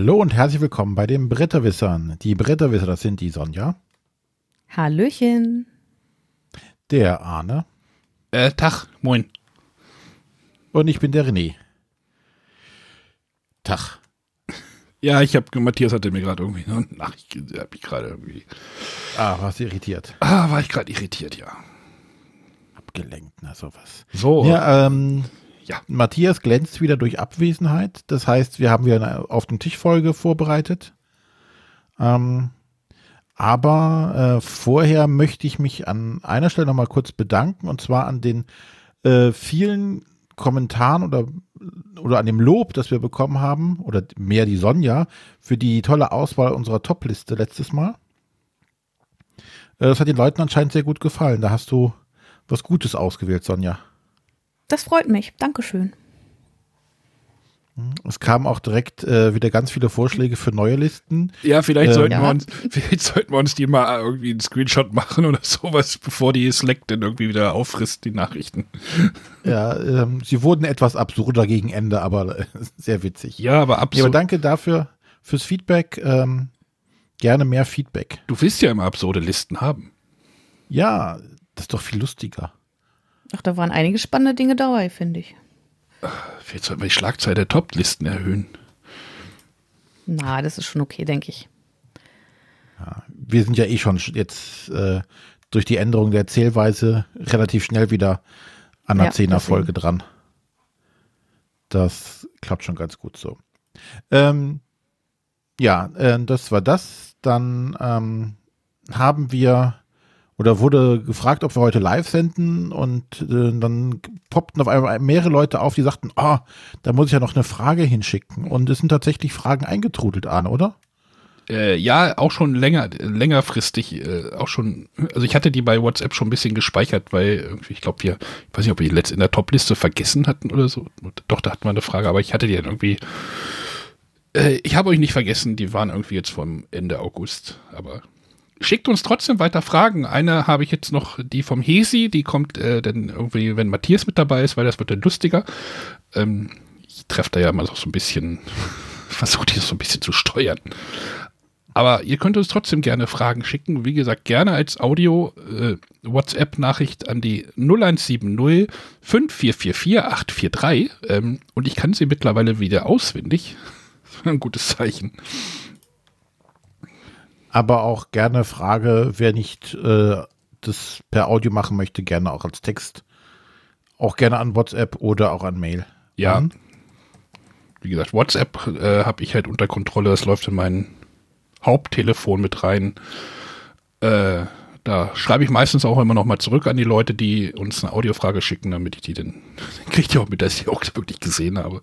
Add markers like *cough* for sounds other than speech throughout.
Hallo und herzlich willkommen bei den Bretterwissern. Die Bretterwisser, das sind die Sonja. Hallöchen. Der Arne. Äh, Tag, moin. Und ich bin der René. Tag. Ja, ich habe, Matthias hatte mir gerade irgendwie eine Nachricht, habe ich gerade irgendwie. Ah, warst du irritiert? Ah, war ich gerade irritiert, ja. Abgelenkt, na sowas. So. Ja, ähm, Ja. Matthias glänzt wieder durch Abwesenheit. Das heißt, wir haben wieder eine auf den Tisch Folge vorbereitet. Ähm, aber äh, vorher möchte ich mich an einer Stelle nochmal kurz bedanken und zwar an den äh, vielen Kommentaren oder, oder an dem Lob, das wir bekommen haben, oder mehr die Sonja, für die tolle Auswahl unserer Top-Liste letztes Mal. Äh, das hat den Leuten anscheinend sehr gut gefallen. Da hast du was Gutes ausgewählt, Sonja. Das freut mich. Dankeschön. Es kamen auch direkt äh, wieder ganz viele Vorschläge für neue Listen. Ja, vielleicht Äh, sollten ja. wir uns, *laughs* vielleicht sollten wir uns die mal irgendwie einen Screenshot machen oder sowas, bevor die Slack dann irgendwie wieder auffrisst, die Nachrichten. Ja, ähm, sie wurden etwas absurder gegen Ende, aber äh, sehr witzig. Ja, aber Ja, aber absurd. danke dafür fürs Feedback. Ähm, gerne mehr Feedback. du willst ja immer absurde Listen haben. Ja, das ist doch viel lustiger. Ach, da waren einige spannende Dinge dabei, finde ich. Vielleicht sollten wir die Schlagzahl der Top-Listen erhöhen. Na, das ist schon okay, denke ich. Wir sind ja eh schon sch- jetzt äh, durch die Änderung der Zählweise relativ schnell wieder an Ja, Zehner-Folge dran. Das klappt schon ganz gut so. Ähm, ja, äh, das war das. Dann ähm, haben wir oder wurde gefragt, ob wir heute live senden und äh, dann poppten auf einmal mehrere Leute auf, die sagten, ah, da muss ich ja noch eine Frage hinschicken. Und es sind tatsächlich Fragen eingetrudelt, Arne, oder? Äh, ja, auch schon länger, längerfristig, äh, auch schon, also ich hatte die bei WhatsApp schon ein bisschen gespeichert, weil irgendwie, ich glaube, wir, ich weiß nicht, ob wir die letzt in der Top-Liste vergessen hatten oder so. Doch, da hatten wir eine Frage, aber ich hatte die dann irgendwie, äh, ich habe euch nicht vergessen, die waren irgendwie jetzt vom Ende August, aber schickt uns trotzdem weiter Fragen. Eine habe ich jetzt noch, die vom Hesi, die kommt äh, dann irgendwie, wenn Matthias mit dabei ist, weil das wird dann lustiger. Ähm, ich treffe da ja mal so ein bisschen, *laughs* versuche die so ein bisschen zu steuern. Aber ihr könnt uns trotzdem gerne Fragen schicken. Wie gesagt, gerne als Audio äh, an die 0170 5444 843. Ähm, und ich kann sie mittlerweile wieder auswendig. *laughs* Ein gutes Zeichen. Aber auch gerne Frage, wer nicht äh, das per Audio machen möchte, gerne auch als Text. Auch gerne an WhatsApp oder auch an Mail. Ja. Mhm. Wie gesagt, WhatsApp äh, habe ich halt unter Kontrolle. Das läuft in mein Haupttelefon mit rein. Äh, da schreibe ich meistens auch immer noch mal zurück an die Leute, die uns eine Audiofrage schicken, damit ich die dann, *laughs* dann kriegt ihr auch mit, dass ich die auch wirklich gesehen habe.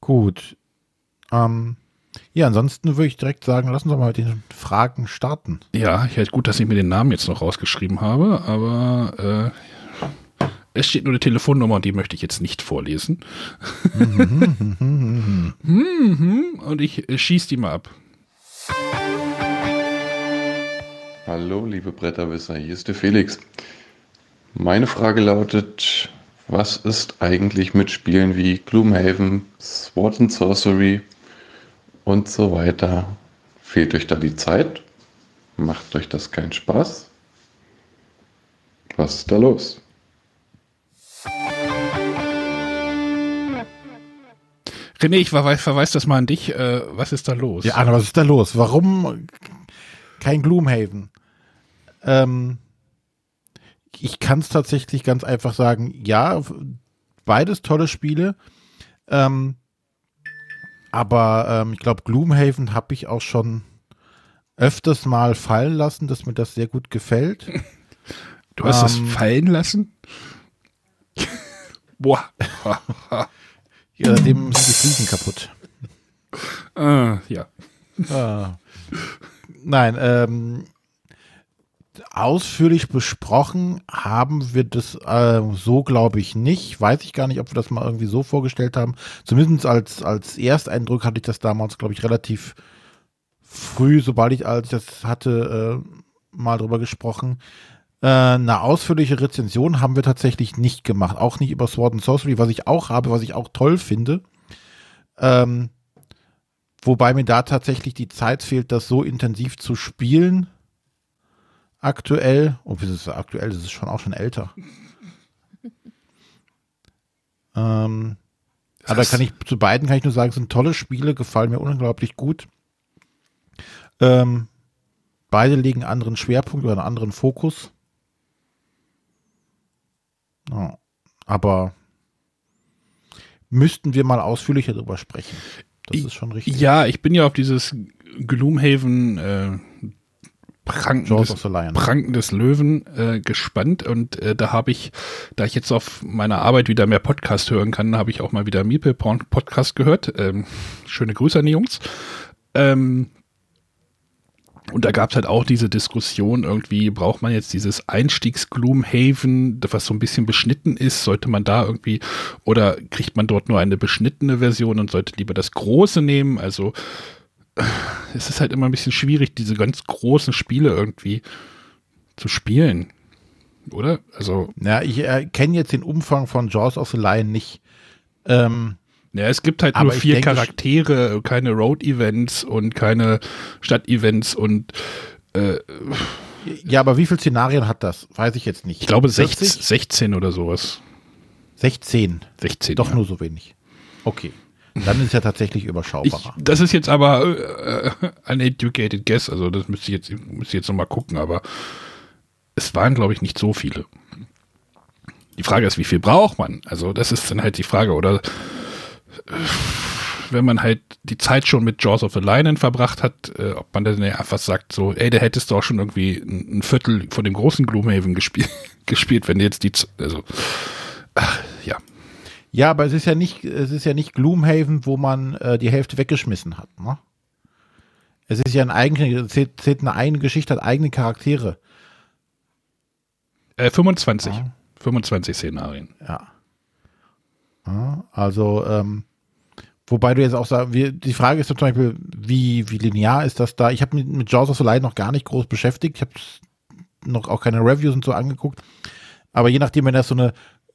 Gut. Ähm, ja, ansonsten würde ich direkt sagen, lassen Sie mal mit den Fragen starten. Ja, ich halt gut, dass ich mir den Namen jetzt noch rausgeschrieben habe, aber äh, es steht nur eine Telefonnummer und die möchte ich jetzt nicht vorlesen. Mhm, *laughs* und ich äh, schieß die mal ab. Hallo, liebe Bretterwisser, hier ist der Felix. Meine Frage lautet, was ist eigentlich mit Spielen wie Gloomhaven, Sword and Sorcery und so weiter? Fehlt euch da die Zeit? Macht euch das keinen Spaß? Was ist da los? René, ich verweise verweis das mal an dich. Äh, was ist da los? Ja, Arne, was ist da los? Warum kein Gloomhaven? Ähm, ich kann es tatsächlich ganz einfach sagen, ja, beides tolle Spiele. Ähm, aber ähm, ich glaube, Gloomhaven habe ich auch schon öfters mal fallen lassen, dass mir das sehr gut gefällt. *laughs* du hast es ähm, fallen lassen? *laughs* Boah. Ja, dem sind die Fliegen kaputt. äh, ja. Ah. Nein, ähm, ausführlich besprochen haben wir das äh, so, glaube ich, nicht. Weiß ich gar nicht, ob wir das mal irgendwie so vorgestellt haben. Zumindest als, als Ersteindruck hatte ich das damals, glaube ich, relativ früh, sobald ich, als das hatte, äh, mal drüber gesprochen. Äh, eine ausführliche Rezension haben wir tatsächlich nicht gemacht. Auch nicht über Sword and Sorcery, was ich auch habe, was ich auch toll finde. Ähm, wobei mir da tatsächlich die Zeit fehlt, das so intensiv zu spielen. Aktuell. Oh, wie ist es aktuell? Das ist schon auch schon älter. *laughs* ähm, aber kann ich zu beiden kann ich nur sagen, es sind tolle Spiele, gefallen mir unglaublich gut. Ähm, beide legen einen anderen Schwerpunkt oder einen anderen Fokus. Ja, aber müssten wir mal ausführlicher darüber sprechen. Das ist schon richtig. Ja, ich bin ja auf dieses Gloomhaven äh, Pranken, Jaws des, of the Lion. Pranken des Löwen äh, gespannt und äh, da habe ich, da ich jetzt auf meiner Arbeit wieder mehr Podcast hören kann, habe ich auch mal wieder Porn Podcast gehört. Ähm, schöne Grüße an die Jungs. Ähm, und da gab es halt auch diese Diskussion, irgendwie braucht man jetzt dieses Einstiegs-Gloomhaven, was so ein bisschen beschnitten ist, sollte man da irgendwie, oder kriegt man dort nur eine beschnittene Version und sollte lieber das große nehmen? Also *sighs* es ist halt immer ein bisschen schwierig, diese ganz großen Spiele irgendwie zu spielen. Oder? Also. Ja, ich äh, kenne jetzt den Umfang von Jaws of the Lion nicht. Ähm, ja, es gibt halt nur vier denke, Charaktere, keine Road-Events und keine Stadt-Events und äh, ja, aber wie viele Szenarien hat das? Weiß ich jetzt nicht. ich glaube 16, 40? 16 oder sowas. 16. 16. Doch ja. nur so wenig. Okay. Dann ist es ja tatsächlich Ich, überschaubarer. das ist jetzt aber äh, ein educated guess, also das müsste ich jetzt, müsste ich jetzt nochmal gucken, aber es waren, glaube ich, nicht so viele. Die Frage ist, wie viel braucht man? Also das ist dann halt die Frage, oder äh, wenn man halt die Zeit schon mit Jaws of the Lion verbracht hat, äh, ob man dann einfach sagt so, ey, da hättest du auch schon irgendwie ein, ein Viertel von dem großen Gloomhaven gespielt, *laughs* gespielt, wenn du jetzt die, also, ach, ja. Ja, aber es ist ja nicht, es ist ja nicht Gloomhaven, wo man äh, die Hälfte weggeschmissen hat. Ne? Es ist ja ein eigene, zählt, zählt eine eigene Geschichte, hat eigene Charaktere. Äh, 25. Ja. 25 Szenarien. Ja. ja also, ähm, wobei du jetzt auch sagst, wir, die Frage ist zum Beispiel, wie, wie linear ist das da? Ich habe mich mit Jaws of the Lion noch gar nicht groß beschäftigt. Ich habe noch auch keine Reviews und so angeguckt. Aber je nachdem, wenn das so eine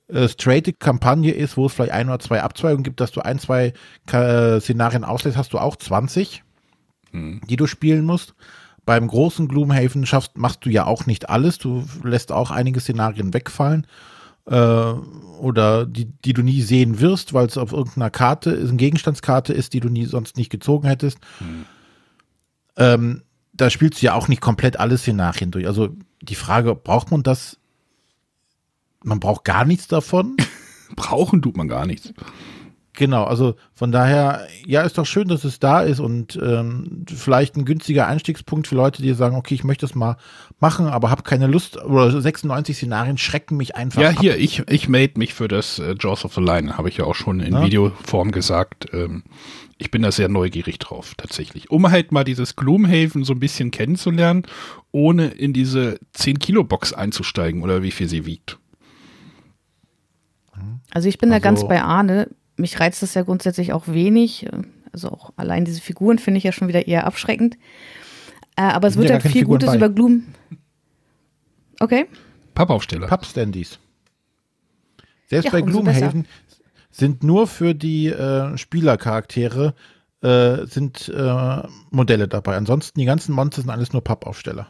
äh, straighte Kampagne ist, wo es vielleicht ein oder zwei Abzweigungen gibt, dass du ein, zwei äh, Szenarien auslässt, hast du auch 20, die du spielen musst. Beim großen Gloomhaven schaffst, machst du ja auch nicht alles. Du lässt auch einige Szenarien wegfallen. Äh, oder die, die du nie sehen wirst, weil es auf irgendeiner Karte ist, eine Gegenstandskarte ist, die du nie sonst nicht gezogen hättest. Ähm, da spielst du ja auch nicht komplett alle Szenarien durch. Also die Frage, braucht man das? Man braucht gar nichts davon. *laughs* Brauchen tut man gar nichts. Genau, also von daher, ja, ist doch schön, dass es da ist und ähm, vielleicht ein günstiger Einstiegspunkt für Leute, die sagen, okay, ich möchte das mal machen, aber habe keine Lust. Oder 96 Szenarien schrecken mich einfach Ja, ab. hier, ich, ich made mich für das äh, Jaws of the Line, habe ich ja auch schon in Ja. Videoform gesagt. Ähm, ich bin da sehr neugierig drauf, tatsächlich. Um halt mal dieses Gloomhaven so ein bisschen kennenzulernen, ohne in diese 10-Kilo-Box einzusteigen oder wie viel sie wiegt. Also ich bin da Also- ganz bei Arne. Mich reizt das ja grundsätzlich auch wenig. Also auch allein diese Figuren finde ich ja schon wieder eher abschreckend. Äh, aber es wird ja keine viel Figuren Gutes bei. über Gloom. Okay. Pappaufsteller. Pappstandies. Selbst Ja, bei Gloomhaven sind nur für die äh, Spielercharaktere äh, sind äh, Modelle dabei. Ansonsten die ganzen Monster sind alles nur Pappaufsteller.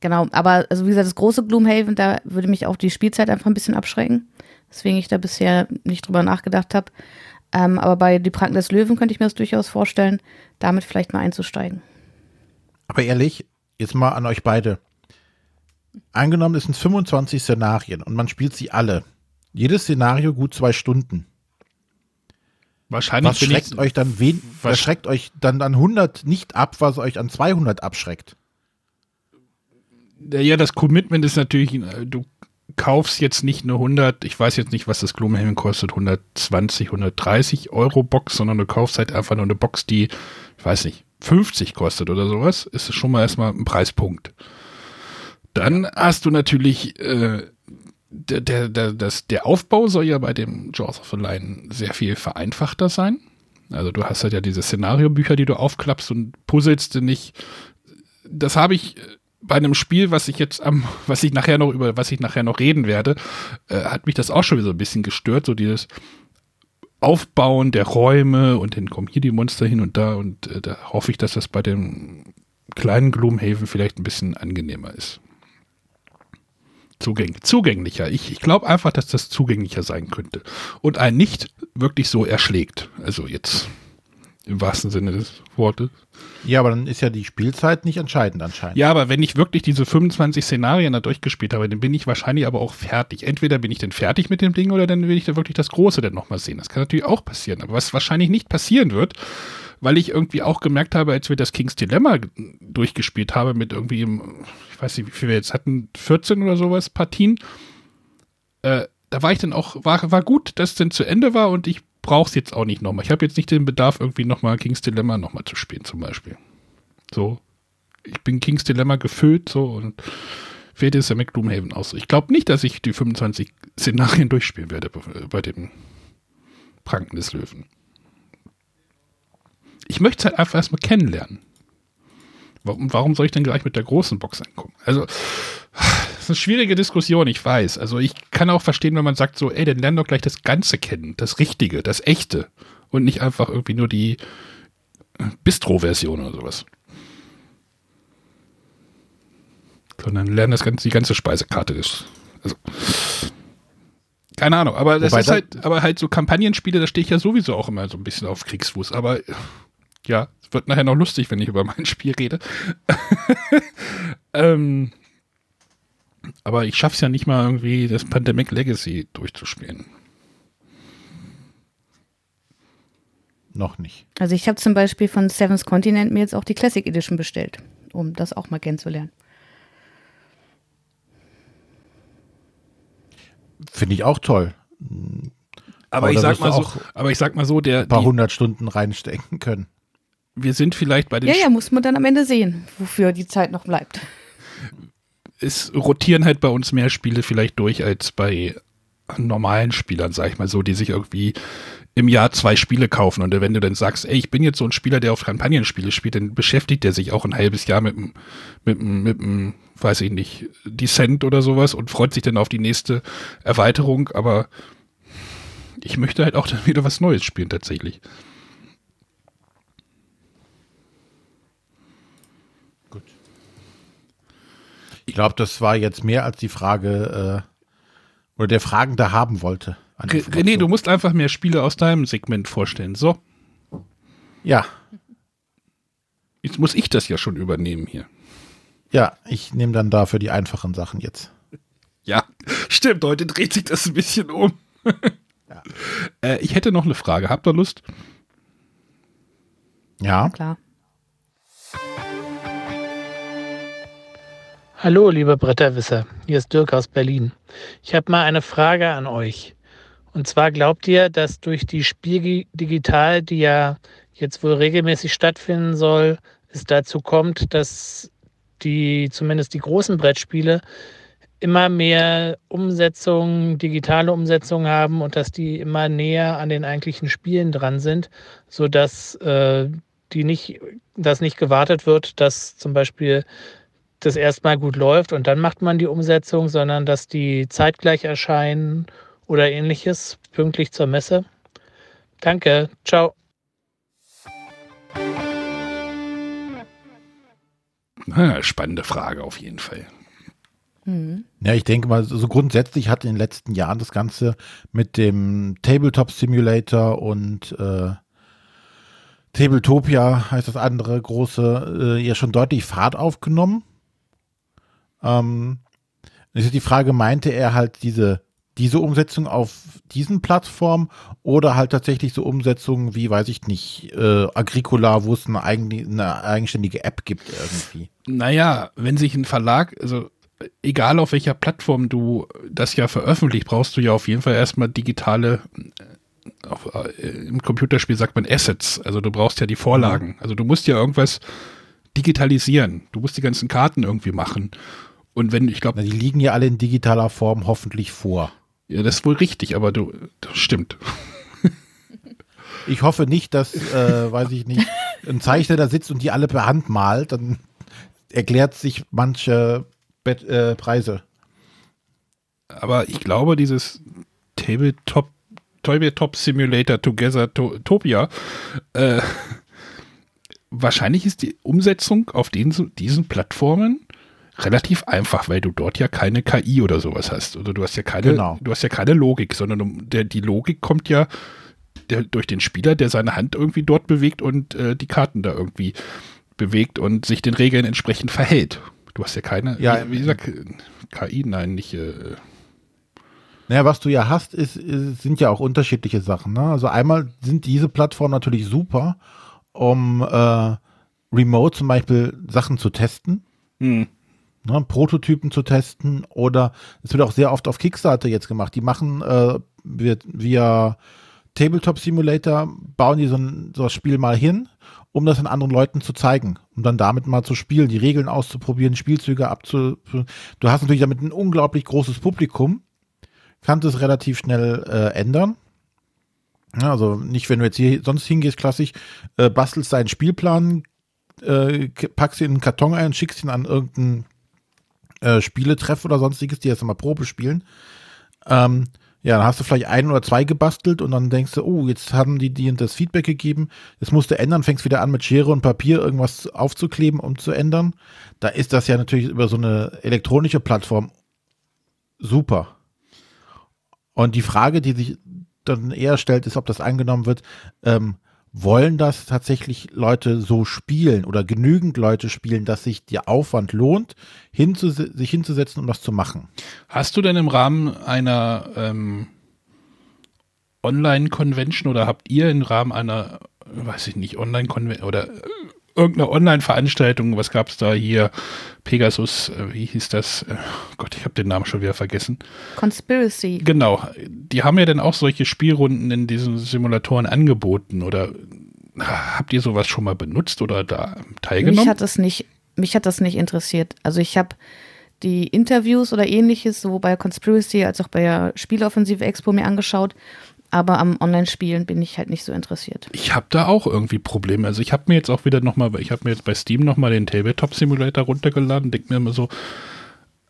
Genau, aber also wie gesagt, das große Gloomhaven, da würde mich auch die Spielzeit einfach ein bisschen abschrecken. Deswegen ich da bisher nicht drüber nachgedacht habe. Ähm, aber bei Die Pranken des Löwen könnte ich mir das durchaus vorstellen, damit vielleicht mal einzusteigen. Aber ehrlich, jetzt mal an euch beide. Angenommen, es sind 25 Szenarien und man spielt sie alle. Jedes Szenario gut zwei Stunden. Wahrscheinlich Was schreckt ich, euch dann wen, Was- was schreckt euch dann an 100 nicht ab, was euch an 200 abschreckt? Ja, das Commitment ist natürlich, äh, du kaufst jetzt nicht eine 100, ich weiß jetzt nicht, was das Gloomhaven kostet, 120, 130 Euro Box, sondern du kaufst halt einfach nur eine Box, die, ich weiß nicht, 50 kostet oder sowas, ist schon mal erstmal ein Preispunkt. Dann hast du natürlich, äh, der, der, der, das, der Aufbau soll ja bei dem Jaws of the Lion sehr viel vereinfachter sein. Also du hast halt ja diese Szenariobücher, die du aufklappst und puzzelst nicht. Das habe ich äh, bei einem Spiel, was ich jetzt am, *laughs* was ich nachher noch über, was ich nachher noch reden werde, äh, hat mich das auch schon wieder so ein bisschen gestört, so dieses Aufbauen der Räume und dann kommen hier die Monster hin und da und äh, da hoffe ich, dass das bei dem kleinen Gloomhaven vielleicht ein bisschen angenehmer ist. Zugäng zugänglicher. Ich, ich glaube einfach, dass das zugänglicher sein könnte. Und einen nicht wirklich so erschlägt. Also jetzt im wahrsten Sinne des Wortes. Ja, aber dann ist ja die Spielzeit nicht entscheidend anscheinend. Ja, aber wenn ich wirklich diese 25 Szenarien da durchgespielt habe, dann bin ich wahrscheinlich aber auch fertig. Entweder bin ich dann fertig mit dem Ding oder dann will ich da wirklich das Große dann nochmal sehen. Das kann natürlich auch passieren. Aber was wahrscheinlich nicht passieren wird, weil ich irgendwie auch gemerkt habe, als wir das King's Dilemma durchgespielt haben mit irgendwie, ich weiß nicht, wie viel wir jetzt hatten, 14 oder sowas Partien, äh, da war ich dann auch, war, war gut, dass es dann zu Ende war und ich brauche es jetzt auch nicht nochmal. Ich habe jetzt nicht den Bedarf, irgendwie nochmal King's Dilemma nochmal zu spielen, zum Beispiel. So. Ich bin King's Dilemma gefüllt, so und fehlt es ja mit Gloomhaven aus. Ich glaube nicht, dass ich die 25 Szenarien durchspielen werde bei dem Pranken des Löwen. Ich möchte es halt einfach erstmal kennenlernen. Warum, warum soll ich denn gleich mit der großen Box angucken? Also, das ist eine schwierige Diskussion, ich weiß. Also, ich kann auch verstehen, wenn man sagt so, ey, dann lern doch gleich das Ganze kennen, das Richtige, das Echte und nicht einfach irgendwie nur die Bistro-Version oder sowas. Sondern lernen das ganze, die ganze Speisekarte ist. Also, keine Ahnung, aber das Wobei ist halt, aber halt so Kampagnenspiele, da stehe ich ja sowieso auch immer so ein bisschen auf Kriegsfuß. Aber ja, wird nachher noch lustig, wenn ich über mein Spiel rede. *laughs* ähm, aber ich schaffe es ja nicht mal irgendwie, das Pandemic Legacy durchzuspielen. Noch nicht. Also ich habe zum Beispiel von Seven's Continent mir jetzt auch die Classic Edition bestellt, um das auch mal kennenzulernen. Finde ich auch toll. Aber, aber ich sag mal so, aber ich sag mal so, der ein paar hundert Stunden reinstecken können wir sind vielleicht bei den. Ja, ja, muss man dann am Ende sehen, wofür die Zeit noch bleibt. Es rotieren halt bei uns mehr Spiele vielleicht durch als bei normalen Spielern, sag ich mal so, die sich irgendwie im Jahr zwei Spiele kaufen. Und wenn du dann sagst, ey, ich bin jetzt so ein Spieler, der auf Kampagnenspiele spielt, dann beschäftigt der sich auch ein halbes Jahr mit dem, mit dem, mit dem, weiß ich nicht, Descent oder sowas und freut sich dann auf die nächste Erweiterung. Aber ich möchte halt auch dann wieder was Neues spielen, tatsächlich. Ich glaube, das war jetzt mehr als die Frage, äh, oder der Fragende haben wollte. René, du musst einfach mehr Spiele aus deinem Segment vorstellen. So. Ja. Jetzt muss ich das ja schon übernehmen hier. Ja, ich nehme dann dafür die einfachen Sachen jetzt. Ja, stimmt. Heute dreht sich das ein bisschen um. *laughs* ja. äh, ich hätte noch eine Frage. Habt ihr Lust? Ja. Klar. Hallo, liebe Bretterwisser, hier ist Dirk aus Berlin. Ich habe mal eine Frage an euch. Und zwar glaubt ihr, dass durch die Spiel Digital, die ja jetzt wohl regelmäßig stattfinden soll, es dazu kommt, dass die, zumindest die großen Brettspiele, immer mehr Umsetzungen, digitale Umsetzungen haben und dass die immer näher an den eigentlichen Spielen dran sind, sodass äh, die nicht, dass nicht gewartet wird, dass zum Beispiel das erstmal gut läuft und dann macht man die Umsetzung, sondern dass die zeitgleich erscheinen oder ähnliches, pünktlich zur Messe. Danke, ciao. spannende Frage auf jeden Fall. Mhm. Ja, ich denke mal, so grundsätzlich hat in den letzten Jahren das Ganze mit dem Tabletop Simulator und äh, Tabletopia heißt das andere große, äh, ja schon deutlich Fahrt aufgenommen. Ähm, ist die Frage, meinte er halt diese, diese Umsetzung auf diesen Plattformen oder halt tatsächlich so Umsetzungen wie, weiß ich nicht, äh, Agricola, wo es eine, eigen, eine eigenständige App gibt irgendwie? Naja, wenn sich ein Verlag, also egal auf welcher Plattform du das ja veröffentlicht, brauchst du ja auf jeden Fall erstmal digitale, äh, auf, äh, im Computerspiel sagt man Assets, also du brauchst ja die Vorlagen. Mhm. Also du musst ja irgendwas digitalisieren. Du musst die ganzen Karten irgendwie machen. Und wenn, ich glaube. Die liegen ja alle in digitaler Form hoffentlich vor. Ja, das ist wohl richtig, aber du, das stimmt. Ich hoffe nicht, dass, äh, weiß ich nicht, ein Zeichner da sitzt und die alle per Hand malt. Dann erklärt sich manche Bet äh, Preise. Aber ich glaube, dieses Tabletop, Tabletop Simulator Together to Topia, äh, wahrscheinlich ist die Umsetzung auf den, diesen Plattformen relativ einfach, weil du dort ja keine KI oder sowas hast. Oder du hast ja keine, Genau. du hast ja keine Logik, sondern der, die Logik kommt ja der, durch den Spieler, der seine Hand irgendwie dort bewegt und äh, die Karten da irgendwie bewegt und sich den Regeln entsprechend verhält. Du hast ja keine, Ja, wie, wie gesagt, KI, nein, nicht. Äh, Naja, was du ja hast, ist, ist, sind ja auch unterschiedliche Sachen. Ne? Also einmal sind diese Plattformen natürlich super, um äh, remote zum Beispiel Sachen zu testen. hm. Ne, Prototypen zu testen oder es wird auch sehr oft auf Kickstarter jetzt gemacht. Die machen äh, wir, via Tabletop Simulator, bauen die so ein, so das Spiel mal hin, um das an anderen Leuten zu zeigen, um dann damit mal zu spielen, die Regeln auszuprobieren, Spielzüge abzu. Du hast natürlich damit ein unglaublich großes Publikum, kannst es relativ schnell äh, ändern. Also nicht, wenn du jetzt hier sonst hingehst, klassisch, äh, bastelst deinen Spielplan, äh, packst ihn in einen Karton ein, schickst ihn an irgendeinen äh, Spieletreff oder sonstiges, die jetzt mal Probe spielen. Ähm, ja, dann hast du vielleicht ein oder zwei gebastelt und dann denkst du, oh, jetzt haben die dir das Feedback gegeben, das musst du ändern, fängst wieder an mit Schere und Papier irgendwas aufzukleben und zu ändern. Da ist das ja natürlich über so eine elektronische Plattform super. Und die Frage, die sich dann eher stellt, ist, ob das angenommen wird, ähm, wollen das tatsächlich Leute so spielen oder genügend Leute spielen, dass sich der Aufwand lohnt, hinzus sich hinzusetzen, um das zu machen? Hast du denn im Rahmen einer ähm, Online-Convention oder habt ihr im Rahmen einer, weiß ich nicht, Online-Convention oder irgendeiner Online-Veranstaltung, was gab es da hier? Pegasus, äh, wie hieß das? Äh, Gott, ich habe den Namen schon wieder vergessen. Conspiracy. Genau, die haben ja dann auch solche Spielrunden in diesen Simulatoren angeboten oder habt ihr sowas schon mal benutzt oder da Mich teilgenommen? hat das nicht, mich hat das nicht interessiert. Also ich habe die Interviews oder ähnliches, sowohl bei Conspiracy als auch bei der Spieloffensive Expo mir angeschaut. Aber am Online-Spielen bin ich halt nicht so interessiert. Ich habe da auch irgendwie Probleme. Also ich habe mir jetzt auch wieder nochmal, ich habe mir jetzt bei Steam nochmal den Tabletop Simulator runtergeladen, denke mir immer so,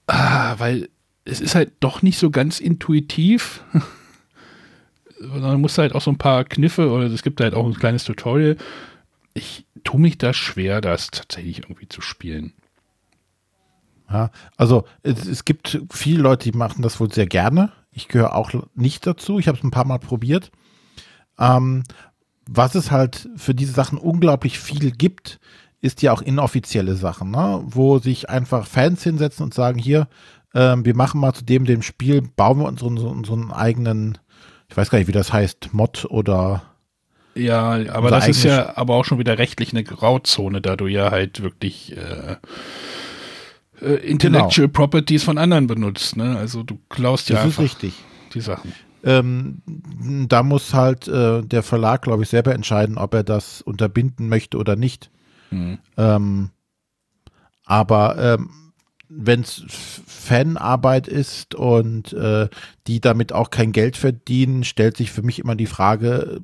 ah, weil es ist halt doch nicht so ganz intuitiv. *laughs* Man muss halt auch so ein paar Kniffe oder es gibt halt auch ein kleines Tutorial. Ich tue mich da schwer, das tatsächlich irgendwie zu spielen. Ja, also es, es gibt viele Leute, die machen das wohl sehr gerne. Ich gehöre auch nicht dazu. Ich habe es ein paar Mal probiert. Ähm, was es halt für diese Sachen unglaublich viel gibt, ist ja auch inoffizielle Sachen, ne? wo sich einfach Fans hinsetzen und sagen, hier, ähm, wir machen mal zu dem, dem Spiel, bauen wir unseren, unseren eigenen, ich weiß gar nicht, wie das heißt, Mod oder Ja, aber das ist ja aber auch schon wieder rechtlich eine Grauzone, da du ja halt wirklich äh, äh, Intellectual Properties von anderen benutzt. Ne? Also du klaust ja das ist richtig. die Sachen. Ähm, da muss halt äh, der Verlag, glaube ich, selber entscheiden, ob er das unterbinden möchte oder nicht. Hm. Ähm, aber ähm, wenn es Fanarbeit ist und äh, die damit auch kein Geld verdienen, stellt sich für mich immer die Frage,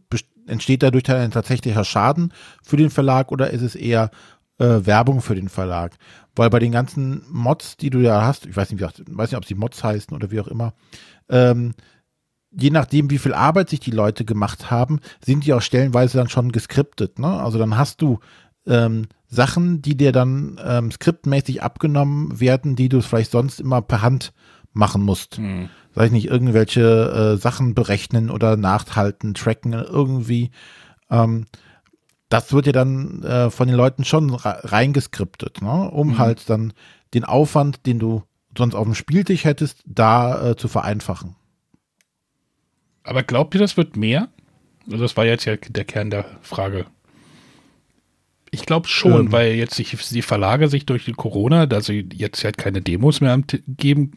entsteht dadurch dann ein tatsächlicher Schaden für den Verlag oder ist es eher äh, Werbung für den Verlag? Weil bei den ganzen Mods, die du ja hast, ich weiß nicht, wie, weiß nicht ob sie Mods heißen oder wie auch immer, ähm, je nachdem, wie viel Arbeit sich die Leute gemacht haben, sind die auch stellenweise dann schon geskriptet. Ne? Also dann hast du ähm, Sachen, die dir dann ähm, skriptmäßig abgenommen werden, die du vielleicht sonst immer per Hand machen musst. Hm. Sag ich nicht, irgendwelche äh, Sachen berechnen oder nachhalten, tracken irgendwie. Ähm, das wird ja dann äh, von den Leuten schon reingeskriptet, ne? um Mhm. halt dann den Aufwand, den du sonst auf dem Spieltisch hättest, da äh, zu vereinfachen. Aber glaubt ihr, das wird mehr? Also das war jetzt ja der Kern der Frage. Ich glaube schon, Ähm. weil jetzt sich die Verlage sich durch die Corona, da sie jetzt halt keine Demos mehr geben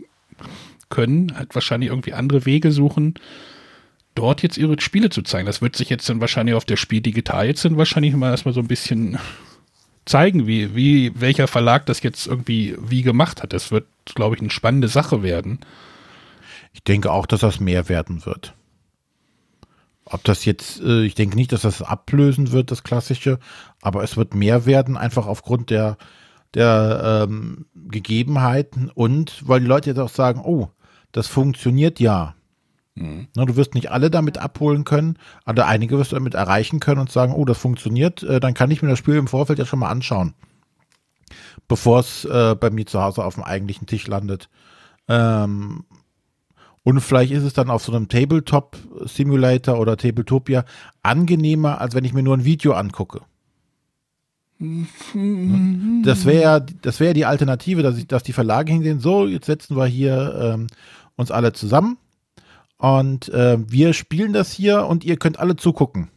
können, halt wahrscheinlich irgendwie andere Wege suchen, dort jetzt ihre Spiele zu zeigen. Das wird sich jetzt dann wahrscheinlich auf der Spiel digital jetzt dann wahrscheinlich mal erstmal so ein bisschen zeigen, wie, wie welcher Verlag das jetzt irgendwie wie gemacht hat. Das wird, glaube ich, eine spannende Sache werden. Ich denke auch, dass das mehr werden wird. Ob das jetzt, äh, ich denke nicht, dass das ablösen wird, das Klassische, aber es wird mehr werden, einfach aufgrund der der ähm, Gegebenheiten und weil die Leute jetzt auch sagen, oh, das funktioniert ja. Mhm. Na, du wirst nicht alle damit abholen können, aber einige wirst du damit erreichen können und sagen, oh, das funktioniert, äh, dann kann ich mir das Spiel im Vorfeld ja schon mal anschauen, bevor es äh, bei mir zu Hause auf dem eigentlichen Tisch landet. Ähm, und vielleicht ist es dann auf so einem Tabletop-Simulator oder Tabletopia angenehmer, als wenn ich mir nur ein Video angucke. *laughs* Das wäre das wäre die Alternative, dass, ich, dass die Verlage hingehen, so, jetzt setzen wir hier ähm, uns alle zusammen und äh, wir spielen das hier und ihr könnt alle zugucken.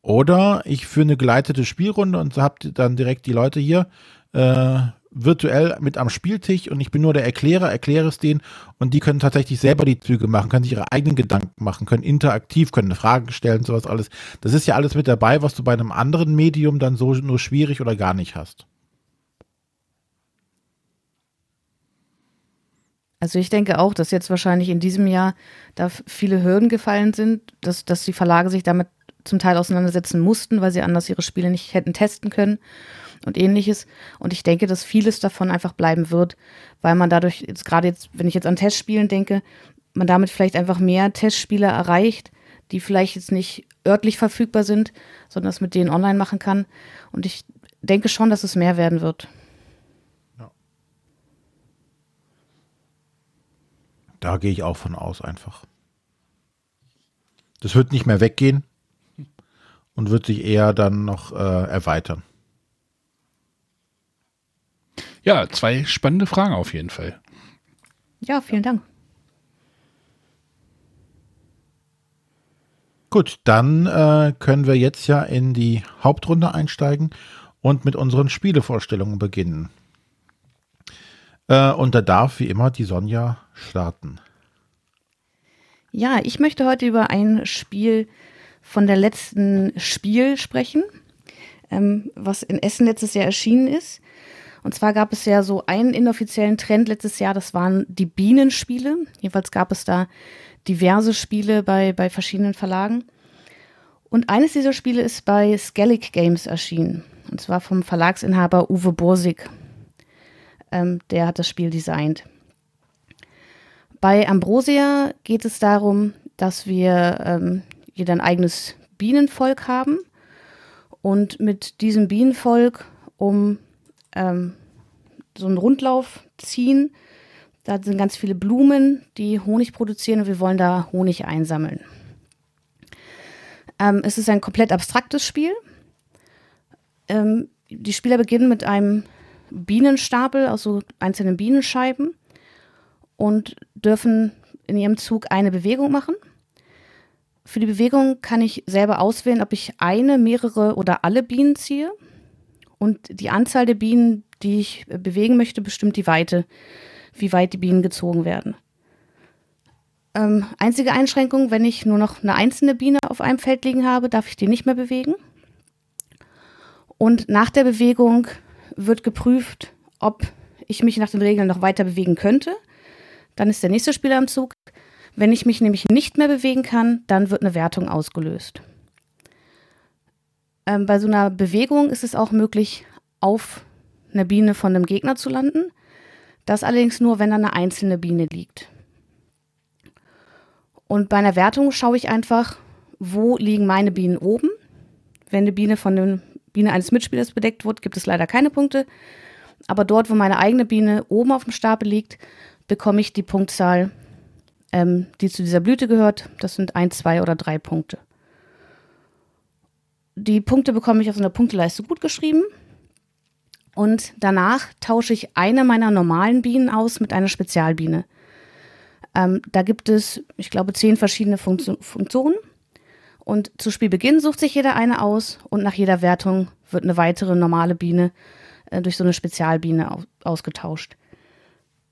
Oder ich führe eine geleitete Spielrunde und habt dann direkt die Leute hier. Äh, virtuell mit am Spieltisch und ich bin nur der Erklärer, erkläre es denen und die können tatsächlich selber die Züge machen, können sich ihre eigenen Gedanken machen, können interaktiv, können Fragen stellen, sowas alles. Das ist ja alles mit dabei, was du bei einem anderen Medium dann so nur schwierig oder gar nicht hast. Also ich denke auch, dass jetzt wahrscheinlich in diesem Jahr da viele Hürden gefallen sind, dass, dass die Verlage sich damit zum Teil auseinandersetzen mussten, weil sie anders ihre Spiele nicht hätten testen können und ähnliches. Und ich denke, dass vieles davon einfach bleiben wird, weil man dadurch, jetzt gerade jetzt, wenn ich jetzt an Testspielen denke, man damit vielleicht einfach mehr Testspieler erreicht, die vielleicht jetzt nicht örtlich verfügbar sind, sondern es mit denen online machen kann. Und ich denke schon, dass es mehr werden wird. Da gehe ich auch von aus einfach. Das wird nicht mehr weggehen und wird sich eher dann noch äh, erweitern. Ja, zwei spannende Fragen auf jeden Fall. Ja, vielen Dank. Gut, dann äh, können wir jetzt ja in die Hauptrunde einsteigen und mit unseren Spielevorstellungen beginnen. Äh, und da darf wie immer die Sonja starten. Ja, ich möchte heute über ein Spiel von der letzten Spiel sprechen, ähm, was in Essen letztes Jahr erschienen ist. Und zwar gab es ja so einen inoffiziellen Trend letztes Jahr, das waren die Bienenspiele. Jedenfalls gab es da diverse Spiele bei, bei verschiedenen Verlagen. Und eines dieser Spiele ist bei Skellig Games erschienen. Und zwar vom Verlagsinhaber Uwe Borsig. Ähm, der hat das Spiel designt. Bei Ambrosia geht es darum, dass wir ähm, jeder ein eigenes Bienenvolk haben und mit diesem Bienenvolk um ähm, so einen Rundlauf ziehen. Da sind ganz viele Blumen, die Honig produzieren und wir wollen da Honig einsammeln. Ähm, es ist ein komplett abstraktes Spiel. Ähm, die Spieler beginnen mit einem Bienenstapel aus so einzelnen Bienenscheiben und dürfen in ihrem Zug eine Bewegung machen. Für die Bewegung kann ich selber auswählen, ob ich eine, mehrere oder alle Bienen ziehe. Und die Anzahl der Bienen, die ich bewegen möchte, bestimmt die Weite, wie weit die Bienen gezogen werden. Ähm, einzige Einschränkung, wenn ich nur noch eine einzelne Biene auf einem Feld liegen habe, darf ich die nicht mehr bewegen. Und nach der Bewegung wird geprüft, ob ich mich nach den Regeln noch weiter bewegen könnte. Dann ist der nächste Spieler am Zug. Wenn ich mich nämlich nicht mehr bewegen kann, dann wird eine Wertung ausgelöst. Ähm, bei so einer Bewegung ist es auch möglich, auf einer Biene von einem Gegner zu landen. Das allerdings nur, wenn da eine einzelne Biene liegt. Und bei einer Wertung schaue ich einfach, wo liegen meine Bienen oben. Wenn eine Biene von der Biene eines Mitspielers bedeckt wird, gibt es leider keine Punkte. Aber dort, wo meine eigene Biene oben auf dem Stapel liegt, bekomme ich die Punktzahl, ähm, die zu dieser Blüte gehört. Das sind ein, zwei oder drei Punkte. Die Punkte bekomme ich auf einer Punkteleiste gut geschrieben. Und danach tausche ich eine meiner normalen Bienen aus mit einer Spezialbiene. Ähm, da gibt es, ich glaube, zehn verschiedene Funktio Funktionen. Und zu Spielbeginn sucht sich jeder eine aus und nach jeder Wertung wird eine weitere normale Biene äh, durch so eine Spezialbiene au ausgetauscht.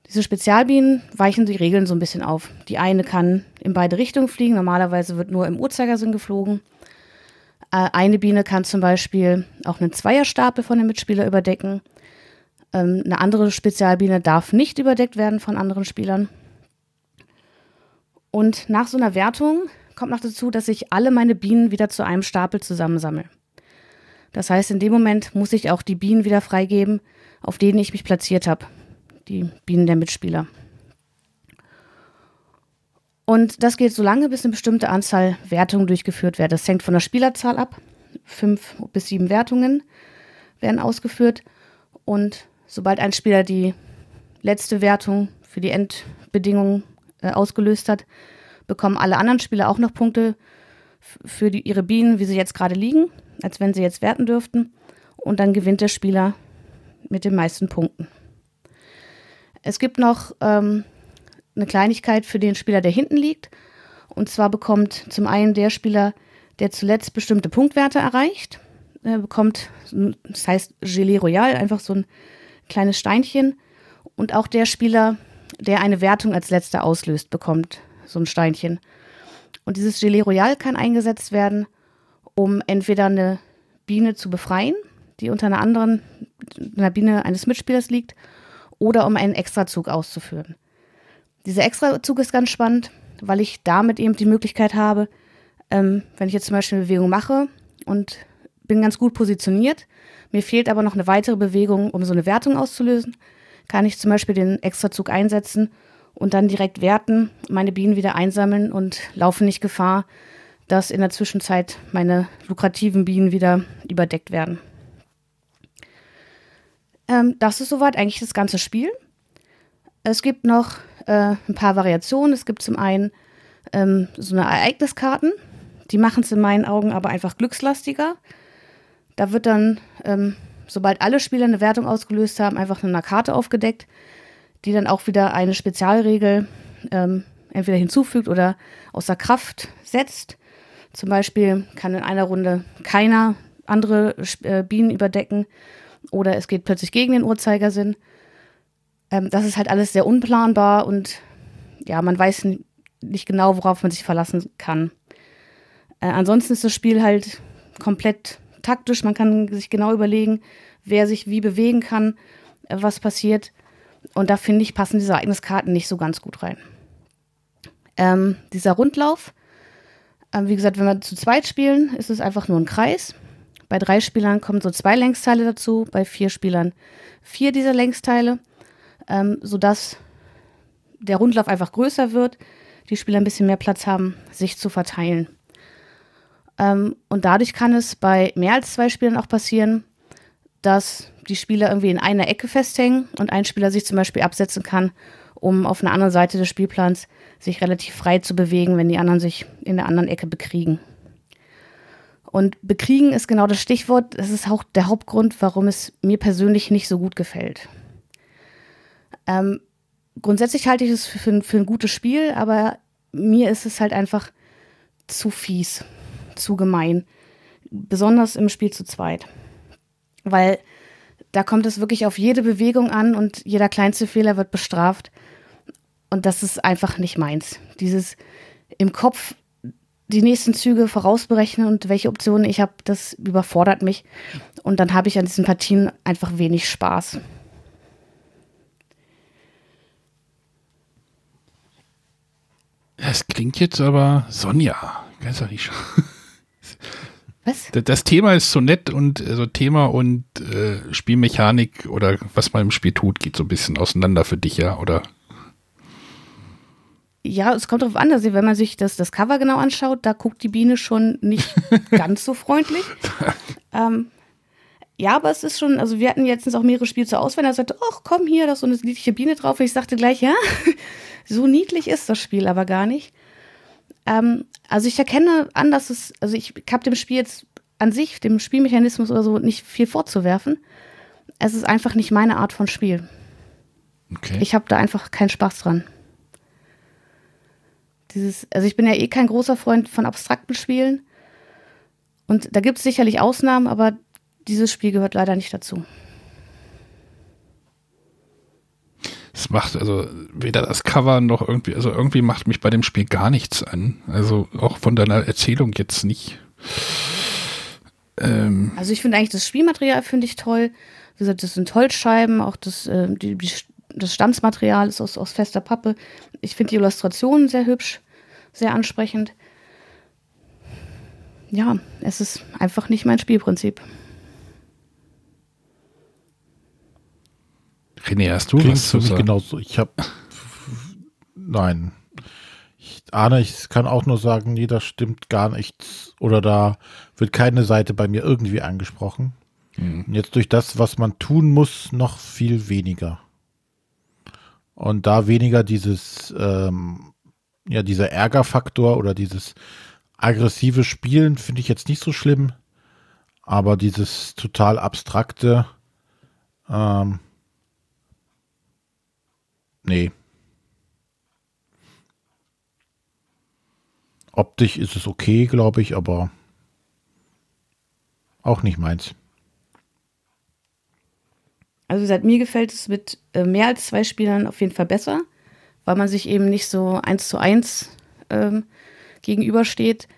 Diese Spezialbienen weichen die Regeln so ein bisschen auf. Die eine kann in beide Richtungen fliegen. Normalerweise wird nur im Uhrzeigersinn geflogen. Äh, eine Biene kann zum Beispiel auch einen Zweierstapel von dem Mitspieler überdecken. Ähm, eine andere Spezialbiene darf nicht überdeckt werden von anderen Spielern. Und nach so einer Wertung kommt noch dazu, dass ich alle meine Bienen wieder zu einem Stapel zusammensammle. Das heißt, in dem Moment muss ich auch die Bienen wieder freigeben, auf denen ich mich platziert habe. Die Bienen der Mitspieler. Und das geht so lange, bis eine bestimmte Anzahl Wertungen durchgeführt wird. Das hängt von der Spielerzahl ab. Fünf bis sieben Wertungen werden ausgeführt. Und sobald ein Spieler die letzte Wertung für die Endbedingungen äh, ausgelöst hat, bekommen alle anderen Spieler auch noch Punkte für die, ihre Bienen, wie sie jetzt gerade liegen, als wenn sie jetzt werten dürften. Und dann gewinnt der Spieler mit den meisten Punkten. Es gibt noch ähm, eine Kleinigkeit für den Spieler, der hinten liegt. Und zwar bekommt zum einen der Spieler, der zuletzt bestimmte Punktwerte erreicht, äh, bekommt, das heißt Gelee Royal, einfach so ein kleines Steinchen. Und auch der Spieler, der eine Wertung als letzter auslöst, bekommt so ein Steinchen. Und dieses Gelee Royal kann eingesetzt werden, um entweder eine Biene zu befreien, die unter einer anderen, einer Biene eines Mitspielers liegt, oder um einen Extrazug auszuführen. Dieser Extrazug ist ganz spannend, weil ich damit eben die Möglichkeit habe, ähm, wenn ich jetzt zum Beispiel eine Bewegung mache und bin ganz gut positioniert, mir fehlt aber noch eine weitere Bewegung, um so eine Wertung auszulösen, kann ich zum Beispiel den Extrazug einsetzen und dann direkt werten, meine Bienen wieder einsammeln und laufe nicht Gefahr, dass in der Zwischenzeit meine lukrativen Bienen wieder überdeckt werden. Ähm, das ist soweit eigentlich das ganze Spiel. Es gibt noch äh, ein paar Variationen. Es gibt zum einen ähm, so eine Ereigniskarten. Die machen es in meinen Augen aber einfach glückslastiger. Da wird dann, ähm, sobald alle Spieler eine Wertung ausgelöst haben, einfach eine Karte aufgedeckt, die dann auch wieder eine Spezialregel ähm, entweder hinzufügt oder außer Kraft setzt. Zum Beispiel kann in einer Runde keiner andere äh, Bienen überdecken oder es geht plötzlich gegen den Uhrzeigersinn. Ähm, das ist halt alles sehr unplanbar und ja, man weiß nicht genau, worauf man sich verlassen kann. Äh, ansonsten ist das Spiel halt komplett taktisch. Man kann sich genau überlegen, wer sich wie bewegen kann, äh, was passiert. Und da finde ich, passen diese Ereigniskarten nicht so ganz gut rein. Ähm, dieser Rundlauf, äh, wie gesagt, wenn wir zu zweit spielen, ist es einfach nur ein Kreis. Bei drei Spielern kommen so zwei Längsteile dazu, bei vier Spielern vier dieser Längsteile ähm, sodass der Rundlauf einfach größer wird, die Spieler ein bisschen mehr Platz haben, sich zu verteilen. Ähm, und dadurch kann es bei mehr als zwei Spielern auch passieren, dass die Spieler irgendwie in einer Ecke festhängen und ein Spieler sich zum Beispiel absetzen kann, um auf einer anderen Seite des Spielplans sich relativ frei zu bewegen, wenn die anderen sich in der anderen Ecke bekriegen. Und bekriegen ist genau das Stichwort. Das ist auch der Hauptgrund, warum es mir persönlich nicht so gut gefällt. Ähm, grundsätzlich halte ich es für, für, für ein gutes Spiel, aber mir ist es halt einfach zu fies, zu gemein. Besonders im Spiel zu zweit. Weil da kommt es wirklich auf jede Bewegung an und jeder kleinste Fehler wird bestraft. Und das ist einfach nicht meins. Dieses im Kopf die nächsten Züge vorausberechnen und welche Optionen ich habe, das überfordert mich. Und dann habe ich an diesen Partien einfach wenig Spaß. Das klingt jetzt aber Sonja. Ganz doch nicht Was? Das Thema ist so nett und also Thema und äh, Spielmechanik oder was man im Spiel tut, geht so ein bisschen auseinander für dich, ja, oder? Ja, es kommt darauf an, dass wenn man sich das, das Cover genau anschaut, da guckt die Biene schon nicht *laughs* ganz so freundlich. ähm, ja, aber es ist schon, also wir hatten jetzt auch mehrere Spiele zur Auswahl. Er sagte, ach komm hier, da ist so eine niedliche Biene drauf. Und ich sagte gleich, ja, *laughs* so niedlich ist das Spiel aber gar nicht. Ähm, also ich erkenne an, dass es, also ich habe dem Spiel jetzt an sich, dem Spielmechanismus oder so, nicht viel vorzuwerfen. Es ist einfach nicht meine Art von Spiel. Okay. Ich habe da einfach keinen Spaß dran. Dieses, also ich bin ja eh kein großer Freund von abstrakten Spielen. Und da gibt es sicherlich Ausnahmen, aber dieses Spiel gehört leider nicht dazu. Es macht also weder das Cover noch irgendwie, also irgendwie macht mich bei dem Spiel gar nichts an. Also auch von deiner Erzählung jetzt nicht. Ähm also ich finde eigentlich das Spielmaterial finde ich toll. Wie gesagt, das sind Holzscheiben, auch das, äh, die, die, das Stammsmaterial ist aus, aus fester Pappe. Ich finde die Illustrationen sehr hübsch, sehr ansprechend. Ja, es ist einfach nicht mein Spielprinzip. René, hast du Klingt was für mich sagen? genauso. Ich habe *laughs* nein. Ich ahne, ich kann auch nur sagen, nee, das stimmt gar nichts. Oder da wird keine Seite bei mir irgendwie angesprochen. Und jetzt durch das, was man tun muss, noch viel weniger. Und da weniger dieses, ähm, ja, dieser Ärgerfaktor oder dieses aggressive Spielen finde ich jetzt nicht so schlimm. Aber dieses total abstrakte, ähm, nee. Optisch ist es okay, glaube ich, aber auch nicht meins. Also gesagt, mir gefällt es mit äh, mehr als zwei Spielern auf jeden Fall besser, weil man sich eben nicht so eins zu eins ähm, gegenübersteht.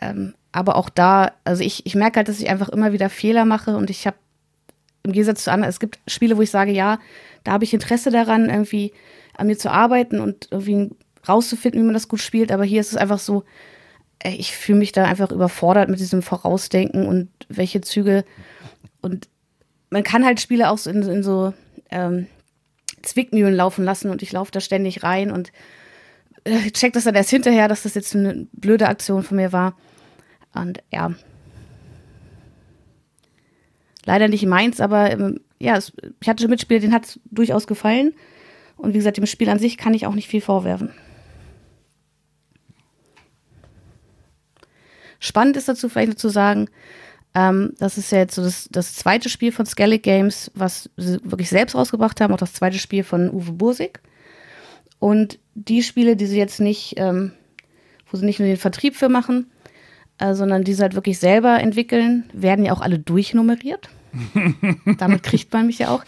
Ähm, aber auch da, also ich, ich merke halt, dass ich einfach immer wieder Fehler mache und ich habe im Gegensatz zu anderen, es gibt Spiele, wo ich sage, ja, da habe ich Interesse daran, irgendwie an mir zu arbeiten und irgendwie rauszufinden, wie man das gut spielt. Aber hier ist es einfach so, ich fühle mich da einfach überfordert mit diesem Vorausdenken und welche Züge und man kann halt Spiele auch so in, in so ähm, Zwickmühlen laufen lassen und ich laufe da ständig rein und äh, check das dann erst hinterher, dass das jetzt eine blöde Aktion von mir war. Und ja. Leider nicht meins, aber ähm, ja, ich hatte schon Mitspieler, denen hat es durchaus gefallen. Und wie gesagt, dem Spiel an sich kann ich auch nicht viel vorwerfen. Spannend ist dazu vielleicht noch zu sagen, ähm, das ist ja jetzt so das, das zweite Spiel von Skellig Games, was sie wirklich selbst rausgebracht haben, auch das zweite Spiel von Uwe Bursig. Und die Spiele, die sie jetzt nicht, ähm, wo sie nicht nur den Vertrieb für machen, äh, sondern die sie halt wirklich selber entwickeln, werden ja auch alle durchnummeriert. Damit kriegt man mich ja auch.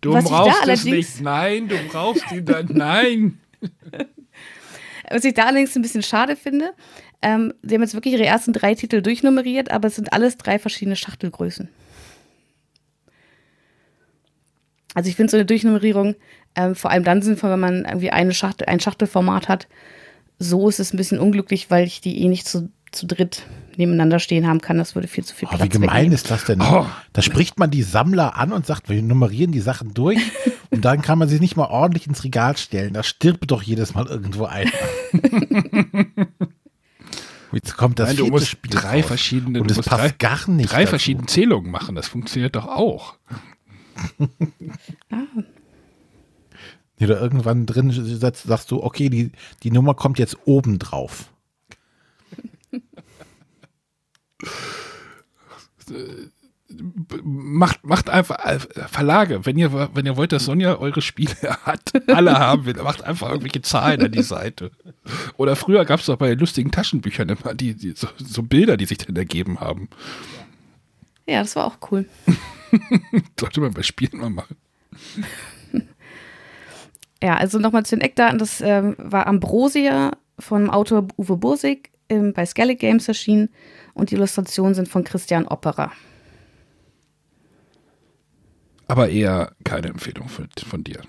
Du Was brauchst es nicht. Nein, du brauchst ihn dann. Nein. *laughs* Was ich da allerdings ein bisschen schade finde, ähm, sie haben jetzt wirklich ihre ersten drei Titel durchnummeriert, aber es sind alles drei verschiedene Schachtelgrößen. Also ich finde so eine Durchnummerierung ähm, vor allem dann sinnvoll, wenn man irgendwie eine Schachtel, ein Schachtelformat hat. So ist es ein bisschen unglücklich, weil ich die eh nicht zu, zu dritt nebeneinander stehen haben kann. Das würde viel zu viel Oh, Platz wie gemein wegnehmen. ist das denn? Oh. Da spricht man die Sammler an und sagt, wir nummerieren die Sachen durch *laughs* und dann kann man sie nicht mal ordentlich ins Regal stellen. Da stirbt doch jedes Mal irgendwo einer. *laughs* Jetzt kommt das Nein, du musst Spiel drei raus. verschiedene, und es passt drei, gar nicht. drei dazu. verschiedene Zählungen machen. Das funktioniert doch auch. Oder irgendwann drin setzt, sagst du, okay, die, die Nummer kommt jetzt oben drauf. Macht, macht einfach äh, Verlage, wenn ihr, wenn ihr wollt, dass Sonja eure Spiele *laughs* hat, alle haben will, macht einfach irgendwelche Zahlen an die Seite. Oder früher gab es doch bei lustigen Taschenbüchern immer die, die so, so Bilder, die sich dann ergeben haben. Ja, das war auch cool. *laughs* Sollte man bei Spielen mal machen. *laughs* Ja, also nochmal zu den Eckdaten. Das ähm, war Ambrosia vom Autor Uwe Bursig ähm, bei Skellig Games erschienen und die Illustrationen sind von Christian Opperer. Aber eher keine Empfehlung von, von dir.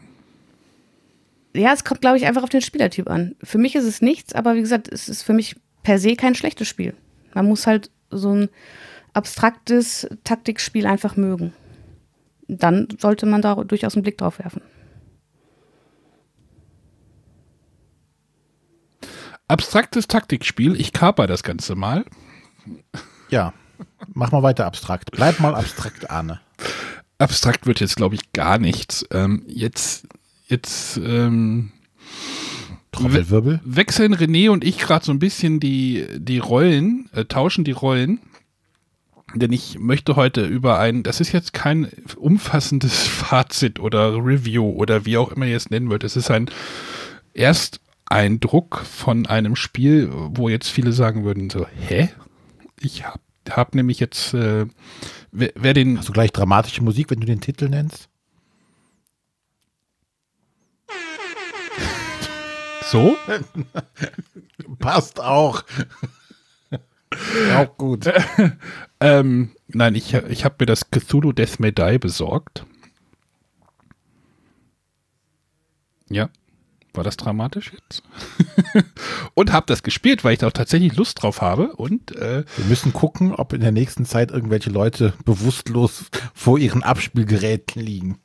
Ja, es kommt, glaube ich, einfach auf den Spielertyp an. Für mich ist es nichts, aber wie gesagt, es ist für mich per se kein schlechtes Spiel. Man muss halt so ein abstraktes Taktikspiel einfach mögen. Dann sollte man da durchaus einen Blick drauf werfen. Abstraktes Taktikspiel, ich kaper das Ganze mal. Ja, mach mal weiter abstrakt. Bleib mal abstrakt, Arne. Abstrakt wird jetzt, glaube ich, gar nichts. Ähm, jetzt, jetzt ähm, Trommelwirbel. wechseln René und ich gerade so ein bisschen die, die Rollen, äh, tauschen die Rollen. Denn ich möchte heute über ein, das ist jetzt kein umfassendes *laughs* Fazit oder Review oder wie auch immer ihr es nennen wollt. Es ist ein Ersteindruck von einem Spiel, wo jetzt viele sagen würden so, hä? Ich hab, hab nämlich jetzt, äh, wer, wer den, Hast du gleich dramatische Musik, wenn du den Titel nennst? *laughs* so? *laughs* Passt auch. *laughs* auch gut. Ähm, nein, ich, ich habe mir das Cthulhu Death May Die besorgt. Ja. War das dramatisch jetzt? *laughs* und habe das gespielt, weil ich da auch tatsächlich Lust drauf habe. Und äh, Wir müssen gucken, ob in der nächsten Zeit irgendwelche Leute bewusstlos vor ihren Abspielgeräten liegen.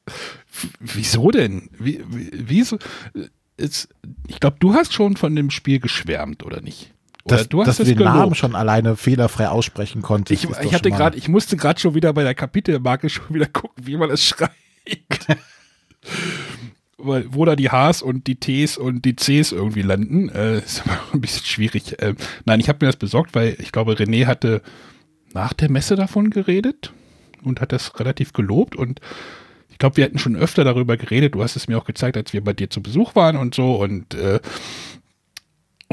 wieso denn? Wie, wie, wieso? Es, ich glaube, du hast schon von dem Spiel geschwärmt, oder nicht? Oder Dass, du hast dass du es den Namen gelobt. schon alleine fehlerfrei aussprechen konntest. Ich, ist ich hatte gerade, ich musste gerade schon wieder bei der Kapitelmarke schon wieder gucken, wie man es *laughs* schreibt. Wo da die Hs und die Ts und die Cs irgendwie landen, äh, ist *laughs* aber ein bisschen schwierig. Ähm, nein, ich habe mir das besorgt, weil ich glaube, René hatte nach der Messe davon geredet und hat das relativ gelobt und ich glaube, wir hätten schon öfter darüber geredet. Du hast es mir auch gezeigt, als wir bei dir zu Besuch waren und so und äh,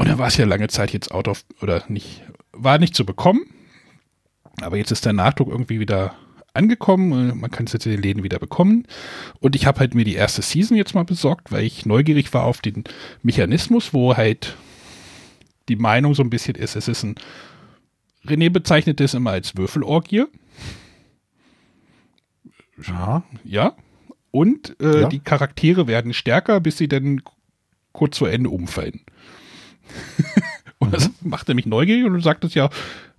und dann war es ja lange Zeit jetzt out of oder nicht, war nicht zu bekommen. Aber jetzt ist der Nachdruck irgendwie wieder angekommen. Man kann es jetzt in den Läden wieder bekommen. Und ich habe halt mir die erste Season jetzt mal besorgt, weil ich neugierig war auf den Mechanismus, wo halt die Meinung so ein bisschen ist, es ist ein René bezeichnet es immer als Würfelorgie, Ja, ja. Und äh, Ja. die Charaktere werden stärker, bis sie dann kurz vor Ende umfallen. *laughs* und das macht nämlich neugierig und du sagtest ja,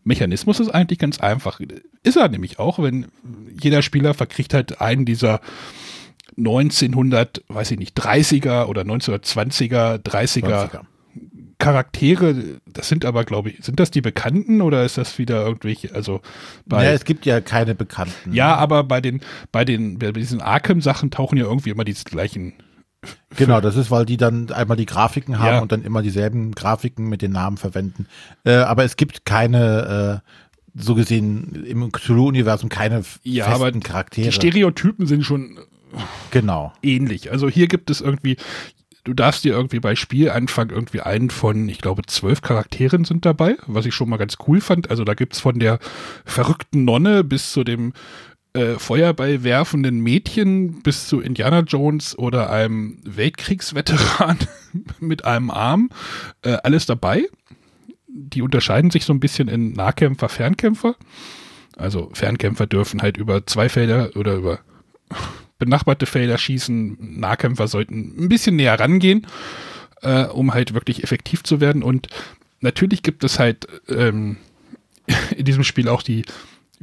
Mechanismus ist eigentlich ganz einfach. Ist er nämlich auch, wenn jeder Spieler verkriegt halt einen dieser 1900, weiß ich nicht, 30er oder 1920er, 30er 20er. Charaktere. Das sind aber, glaube ich, sind das die Bekannten oder ist das wieder irgendwelche, also bei, ja, es gibt ja keine Bekannten. ja, aber bei den, bei den, bei diesen Arkham-Sachen tauchen ja irgendwie immer diese gleichen. Genau, das ist, weil die dann einmal die Grafiken haben Ja. und dann immer dieselben Grafiken mit den Namen verwenden. Äh, aber es gibt keine, äh, so gesehen, im Cthulhu-Universum keine Ja, festen Charaktere. Die Stereotypen sind schon genau. ähnlich. Also hier gibt es irgendwie, du darfst dir irgendwie bei Spielanfang irgendwie einen von, ich glaube, zwölf Charakteren sind dabei, was ich schon mal ganz cool fand. Also da gibt's von der verrückten Nonne bis zu dem äh, Feuerball werfenden Mädchen bis zu Indiana Jones oder einem Weltkriegsveteran *laughs* mit einem Arm, äh, alles dabei. Die unterscheiden sich so ein bisschen in Nahkämpfer, Fernkämpfer. Also Fernkämpfer dürfen halt über zwei Felder oder über *laughs* benachbarte Felder schießen. Nahkämpfer sollten ein bisschen näher rangehen, äh, um halt wirklich effektiv zu werden. Und natürlich gibt es halt ähm, *laughs* in diesem Spiel auch die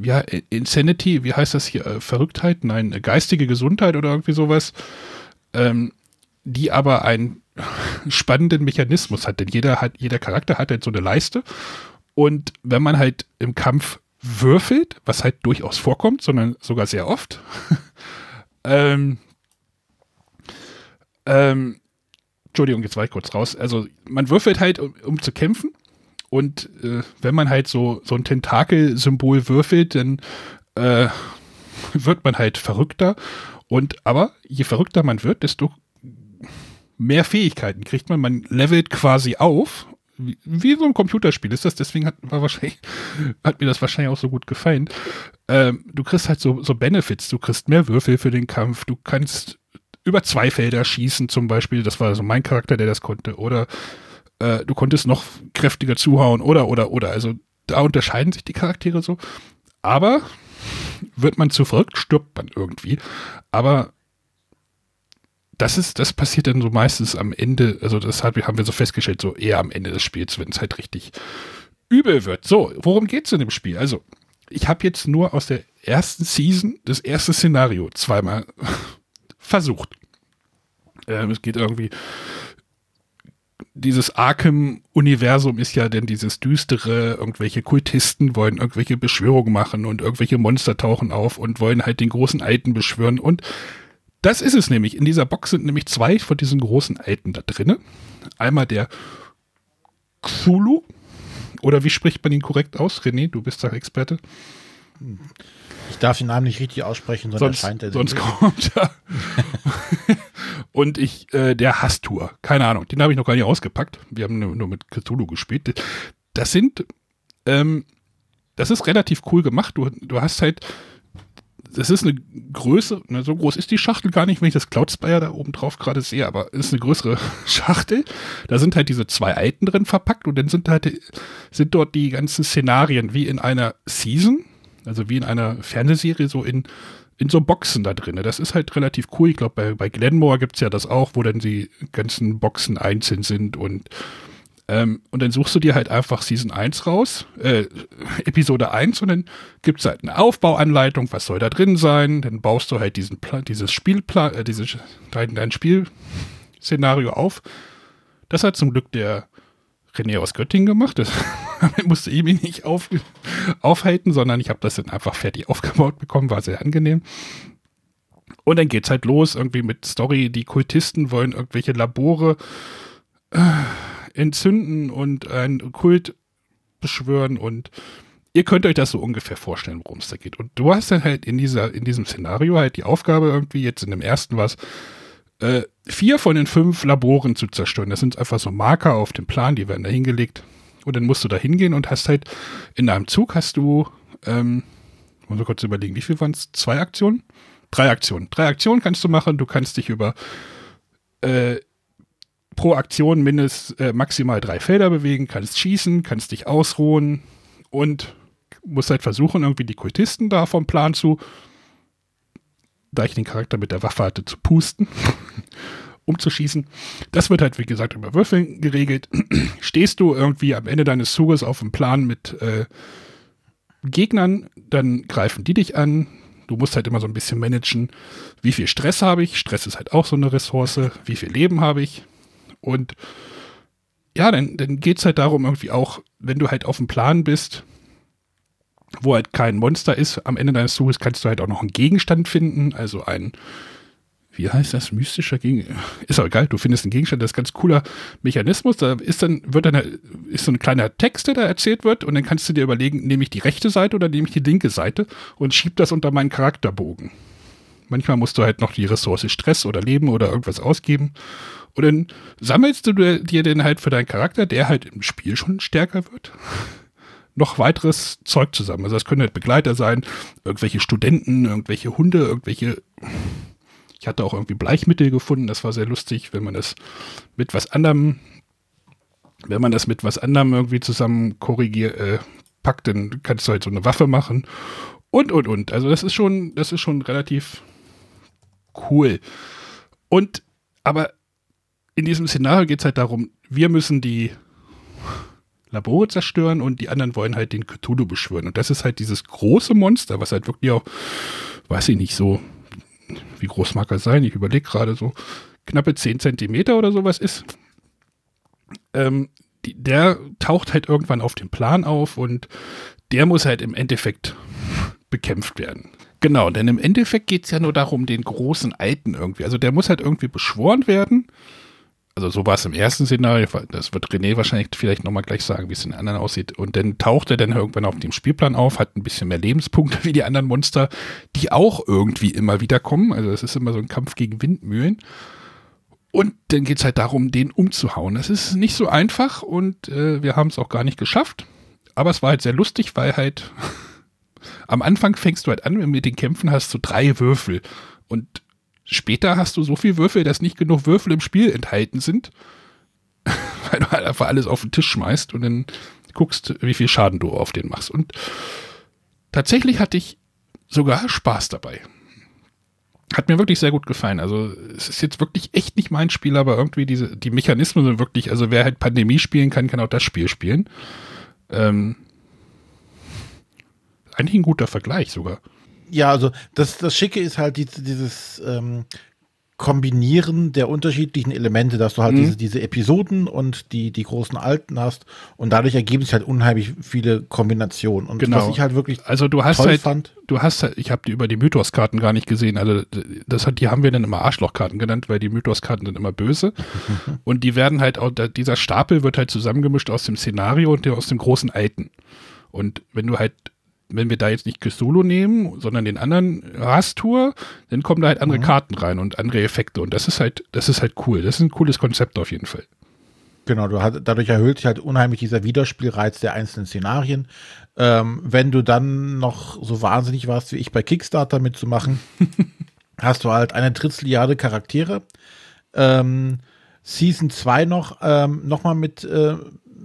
ja, Insanity, wie heißt das hier? Äh, Verrücktheit? Nein, äh, geistige Gesundheit oder irgendwie sowas. Ähm, die aber einen *laughs* spannenden Mechanismus hat, denn jeder hat, jeder Charakter hat halt so eine Leiste. Und wenn man halt im Kampf würfelt, was halt durchaus vorkommt, sondern sogar sehr oft, *laughs* ähm, ähm, Entschuldigung, jetzt war ich kurz raus. Also man würfelt halt, um, um zu kämpfen. Und äh, wenn man halt so, so ein Tentakel-Symbol würfelt, dann äh, *laughs* wird man halt verrückter. Und aber je verrückter man wird, desto mehr Fähigkeiten kriegt man. Man levelt quasi auf. Wie, wie so ein Computerspiel ist das, deswegen hat, war wahrscheinlich, *laughs* hat mir das wahrscheinlich auch so gut gefallen. Ähm, du kriegst halt so, so Benefits, du kriegst mehr Würfel für den Kampf, du kannst über zwei Felder schießen zum Beispiel, das war so mein Charakter, der das konnte, oder äh, du konntest noch kräftiger zuhauen, oder, oder, oder, also da unterscheiden sich die Charaktere so, aber wird man zu verrückt, stirbt man irgendwie, aber das ist, das passiert dann so meistens am Ende, also das haben wir so festgestellt, so eher am Ende des Spiels, wenn es halt richtig übel wird. So, worum geht's in dem Spiel? Also, ich habe jetzt nur aus der ersten Season das erste Szenario zweimal *laughs* versucht. Ähm, es geht irgendwie. Dieses Arkham-Universum ist ja denn dieses düstere, irgendwelche Kultisten wollen irgendwelche Beschwörungen machen und irgendwelche Monster tauchen auf und wollen halt den großen Alten beschwören. Und das ist es nämlich. In dieser Box sind nämlich zwei von diesen großen Alten da drinne. Einmal der Cthulhu. Oder wie spricht man ihn korrekt aus? René, du bist da Experte. Ich darf den Namen nicht richtig aussprechen, sonst, sonst, erscheint er sonst kommt er. Und ich, äh, der Hastur, keine Ahnung, den habe ich noch gar nicht ausgepackt. Wir haben nur, nur mit Cthulhu gespielt. Das sind, ähm, das ist relativ cool gemacht. Du, du hast halt, das ist eine Größe, ne, so groß ist die Schachtel gar nicht, wenn ich das Cloud Spire da oben drauf gerade sehe, aber es ist eine größere *laughs* Schachtel. Da sind halt diese zwei Alten drin verpackt und dann sind halt, sind dort die ganzen Szenarien wie in einer Season, also wie in einer Fernsehserie, so in in so Boxen da drin. Das ist halt relativ cool. Ich glaube, bei, bei Glenmore gibt es ja das auch, wo dann die ganzen Boxen einzeln sind und ähm, und dann suchst du dir halt einfach Season 1 raus, äh, Episode 1 und dann gibt es halt eine Aufbauanleitung, was soll da drin sein. Dann baust du halt diesen Pla dieses Spielplan, äh, dieses, dein, dein Spielszenario auf. Das hat zum Glück der René aus Göttingen gemacht. Das *laughs* musste ich mich nicht auf, aufhalten, sondern ich habe das dann einfach fertig aufgebaut bekommen, war sehr angenehm. Und dann geht's halt los, irgendwie mit Story. Die Kultisten wollen irgendwelche Labore äh, entzünden und einen Kult beschwören und ihr könnt euch das so ungefähr vorstellen, worum es da geht. Und du hast dann halt in dieser, in diesem Szenario halt die Aufgabe irgendwie, jetzt in dem ersten was, äh, vier von den fünf Laboren zu zerstören. Das sind einfach so Marker auf dem Plan, die werden da hingelegt. Und dann musst du da hingehen und hast halt in einem Zug hast du, ähm, muss ich kurz überlegen, wie viel waren es? Zwei Aktionen? Drei Aktionen. Drei Aktionen kannst du machen. Du kannst dich über äh, pro Aktion mindestens äh, maximal drei Felder bewegen, kannst schießen, kannst dich ausruhen und musst halt versuchen, irgendwie die Kultisten da vom Plan zu, da ich den Charakter mit der Waffe hatte, zu pusten, *laughs* umzuschießen. Das wird halt, wie gesagt, über Würfeln geregelt. *clears throat* Stehst du irgendwie am Ende deines Zuges auf dem Plan mit äh, Gegnern, dann greifen die dich an. Du musst halt immer so ein bisschen managen, wie viel Stress habe ich. Stress ist halt auch so eine Ressource. Wie viel Leben habe ich? Und ja, dann, dann geht es halt darum, irgendwie auch, wenn du halt auf dem Plan bist, wo halt kein Monster ist, am Ende deines Zuges kannst du halt auch noch einen Gegenstand finden, also ein, wie heißt das, mystischer Gegenstand, ist auch egal, du findest einen Gegenstand, das ist ein ganz cooler Mechanismus, da ist dann, wird dann, ist so ein kleiner Text, der da erzählt wird und dann kannst du dir überlegen, nehme ich die rechte Seite oder nehme ich die linke Seite und schieb das unter meinen Charakterbogen. Manchmal musst du halt noch die Ressource Stress oder Leben oder irgendwas ausgeben und dann sammelst du dir den halt für deinen Charakter, der halt im Spiel schon stärker wird, noch weiteres Zeug zusammen. Also das können halt Begleiter sein, irgendwelche Studenten, irgendwelche Hunde, irgendwelche. Ich hatte auch irgendwie Bleichmittel gefunden, das war sehr lustig, wenn man das mit was anderem, wenn man das mit was anderem irgendwie zusammen korrigiert, äh, packt, dann kannst du halt so eine Waffe machen. Und, und, und. Also das ist schon, das ist schon relativ cool. Und, aber in diesem Szenario geht es halt darum, wir müssen die Labore zerstören und die anderen wollen halt den Cthulhu beschwören. Und das ist halt dieses große Monster, was halt wirklich auch, weiß ich nicht, so, wie groß mag er sein? Ich überlege gerade so, knappe 10 Zentimeter oder sowas ist. Ähm, die, der taucht halt irgendwann auf dem Plan auf und der muss halt im Endeffekt bekämpft werden. Genau, denn im Endeffekt geht es ja nur darum, den großen Alten irgendwie. Also der muss halt irgendwie beschworen werden also so war es im ersten Szenario, das wird René wahrscheinlich vielleicht nochmal gleich sagen, wie es in den anderen aussieht. Und dann taucht er dann irgendwann auf dem Spielplan auf, hat ein bisschen mehr Lebenspunkte *laughs* wie die anderen Monster, die auch irgendwie immer wieder kommen. Also es ist immer so ein Kampf gegen Windmühlen. Und dann geht es halt darum, den umzuhauen. Das ist nicht so einfach und äh, wir haben es auch gar nicht geschafft. Aber es war halt sehr lustig, weil halt *laughs* am Anfang fängst du halt an, wenn du mit den Kämpfen hast, so drei Würfel. Und Später hast du so viel Würfel, dass nicht genug Würfel im Spiel enthalten sind, *laughs* weil du halt einfach alles auf den Tisch schmeißt und dann guckst, wie viel Schaden du auf den machst. Und tatsächlich hatte ich sogar Spaß dabei. Hat mir wirklich sehr gut gefallen. Also es ist jetzt wirklich echt nicht mein Spiel, aber irgendwie diese, die Mechanismen sind wirklich, also wer halt Pandemie spielen kann, kann auch das Spiel spielen. Ähm, eigentlich ein guter Vergleich sogar. Ja, also das, das Schicke ist halt dieses, dieses ähm, Kombinieren der unterschiedlichen Elemente, dass du halt mhm. diese, diese Episoden und die, die großen Alten hast und dadurch ergeben sich halt unheimlich viele Kombinationen. Und genau. was ich halt wirklich also du hast halt, fand, du hast halt, ich habe die über die Mythos-Karten gar nicht gesehen, also das hat, die haben wir dann immer Arschlochkarten genannt, weil die Mythos-Karten sind immer böse *laughs* und die werden halt auch, dieser Stapel wird halt zusammengemischt aus dem Szenario und aus dem großen Alten. Und wenn du halt wenn wir da jetzt nicht Cthulhu nehmen, sondern den anderen Rastur, dann kommen da halt andere mhm. Karten rein und andere Effekte. Und das ist halt, das ist halt cool. Das ist ein cooles Konzept auf jeden Fall. Genau, du hast, dadurch erhöht sich halt unheimlich dieser Wiederspielreiz der einzelnen Szenarien. Ähm, wenn du dann noch so wahnsinnig warst, wie ich bei Kickstarter mitzumachen, *laughs* hast du halt eine Dritteljahre Charaktere. Ähm, Season 2 noch, ähm, noch mal mit äh,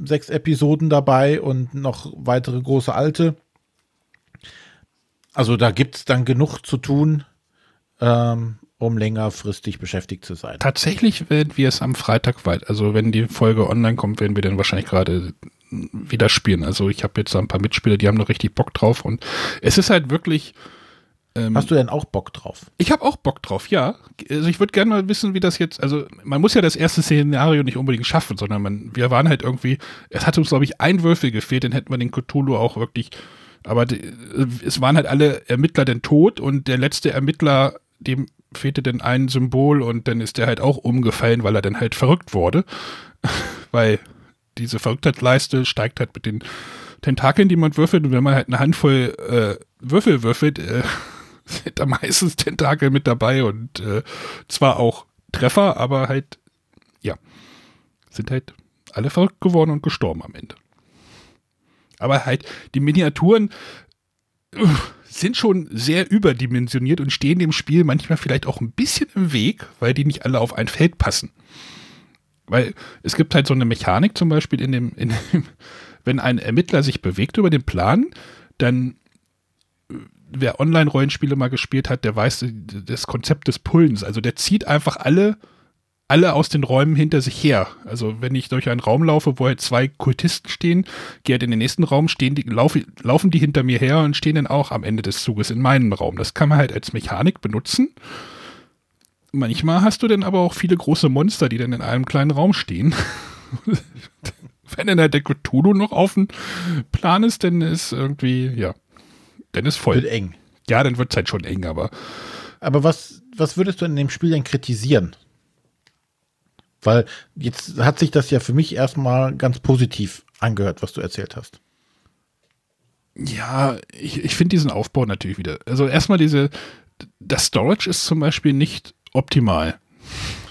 sechs Episoden dabei und noch weitere große alte Also da gibt es dann genug zu tun, ähm, um längerfristig beschäftigt zu sein. Tatsächlich werden wir es am Freitag weit, also wenn die Folge online kommt, werden wir dann wahrscheinlich gerade wieder spielen. Also ich habe jetzt ein paar Mitspieler, die haben noch richtig Bock drauf und es ist halt wirklich. Ähm, Hast du denn auch Bock drauf? Ich habe auch Bock drauf, ja. Also ich würde gerne mal wissen, wie das jetzt, also man muss ja das erste Szenario nicht unbedingt schaffen, sondern man, wir waren halt irgendwie, es hat uns glaube ich ein Würfel gefehlt, dann hätten wir den Cthulhu auch wirklich, aber die, es waren halt alle Ermittler denn tot und der letzte Ermittler, dem fehlte denn ein Symbol und dann ist der halt auch umgefallen, weil er dann halt verrückt wurde, *laughs* weil diese Verrücktheitsleiste steigt halt mit den Tentakeln, die man würfelt. Und wenn man halt eine Handvoll äh, Würfel würfelt, äh, *laughs* sind da meistens Tentakel mit dabei und äh, zwar auch Treffer, aber halt, ja, sind halt alle verrückt geworden und gestorben am Ende. Aber halt, die Miniaturen sind schon sehr überdimensioniert und stehen dem Spiel manchmal vielleicht auch ein bisschen im Weg, weil die nicht alle auf ein Feld passen. Weil es gibt halt so eine Mechanik zum Beispiel in dem, in dem *laughs* wenn ein Ermittler sich bewegt über den Plan, dann äh, wer Online-Rollenspiele mal gespielt hat, der weiß das Konzept des Pullens. Also der zieht einfach alle, alle aus den Räumen hinter sich her. Also wenn ich durch einen Raum laufe, wo halt zwei Kultisten stehen, gehe halt in den nächsten Raum, stehen die, laufe, laufen die hinter mir her und stehen dann auch am Ende des Zuges in meinem Raum. Das kann man halt als Mechanik benutzen manchmal hast du dann aber auch viele große Monster, die dann in einem kleinen Raum stehen. *laughs* Wenn dann der Cthulhu noch auf dem Plan ist, dann ist irgendwie, ja, dann ist voll. Wird eng. Ja, dann wird es halt schon eng, aber. Aber was, was würdest du in dem Spiel denn kritisieren? Weil jetzt hat sich das ja für mich erstmal ganz positiv angehört, was du erzählt hast. Ja, ich, ich finde diesen Aufbau natürlich wieder. Also erstmal diese, das Storage ist zum Beispiel nicht optimal.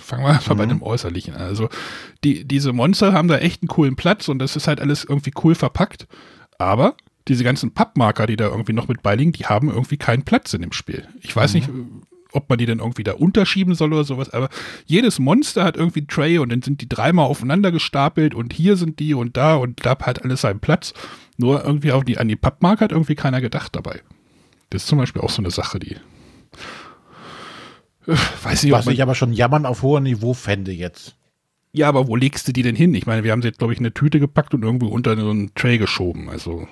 Fangen wir einfach mhm. bei dem Äußerlichen an. Also die, diese Monster haben da echt einen coolen Platz und das ist halt alles irgendwie cool verpackt. Aber diese ganzen Pappmarker, die da irgendwie noch mit beiliegen, die haben irgendwie keinen Platz in dem Spiel. Ich weiß mhm. nicht, ob man die dann irgendwie da unterschieben soll oder sowas, aber jedes Monster hat irgendwie einen Tray und dann sind die dreimal aufeinander gestapelt und hier sind die und da und da hat alles seinen Platz. Nur irgendwie auf die, an die Pappmarker hat irgendwie keiner gedacht dabei. Das ist zum Beispiel auch so eine Sache, die Weiß nicht, Was ich aber schon jammern auf hohem Niveau fände jetzt. Ja, aber wo legst du die denn hin? Ich meine, wir haben sie jetzt, glaube ich, in eine Tüte gepackt und irgendwo unter so einen Tray geschoben. Also.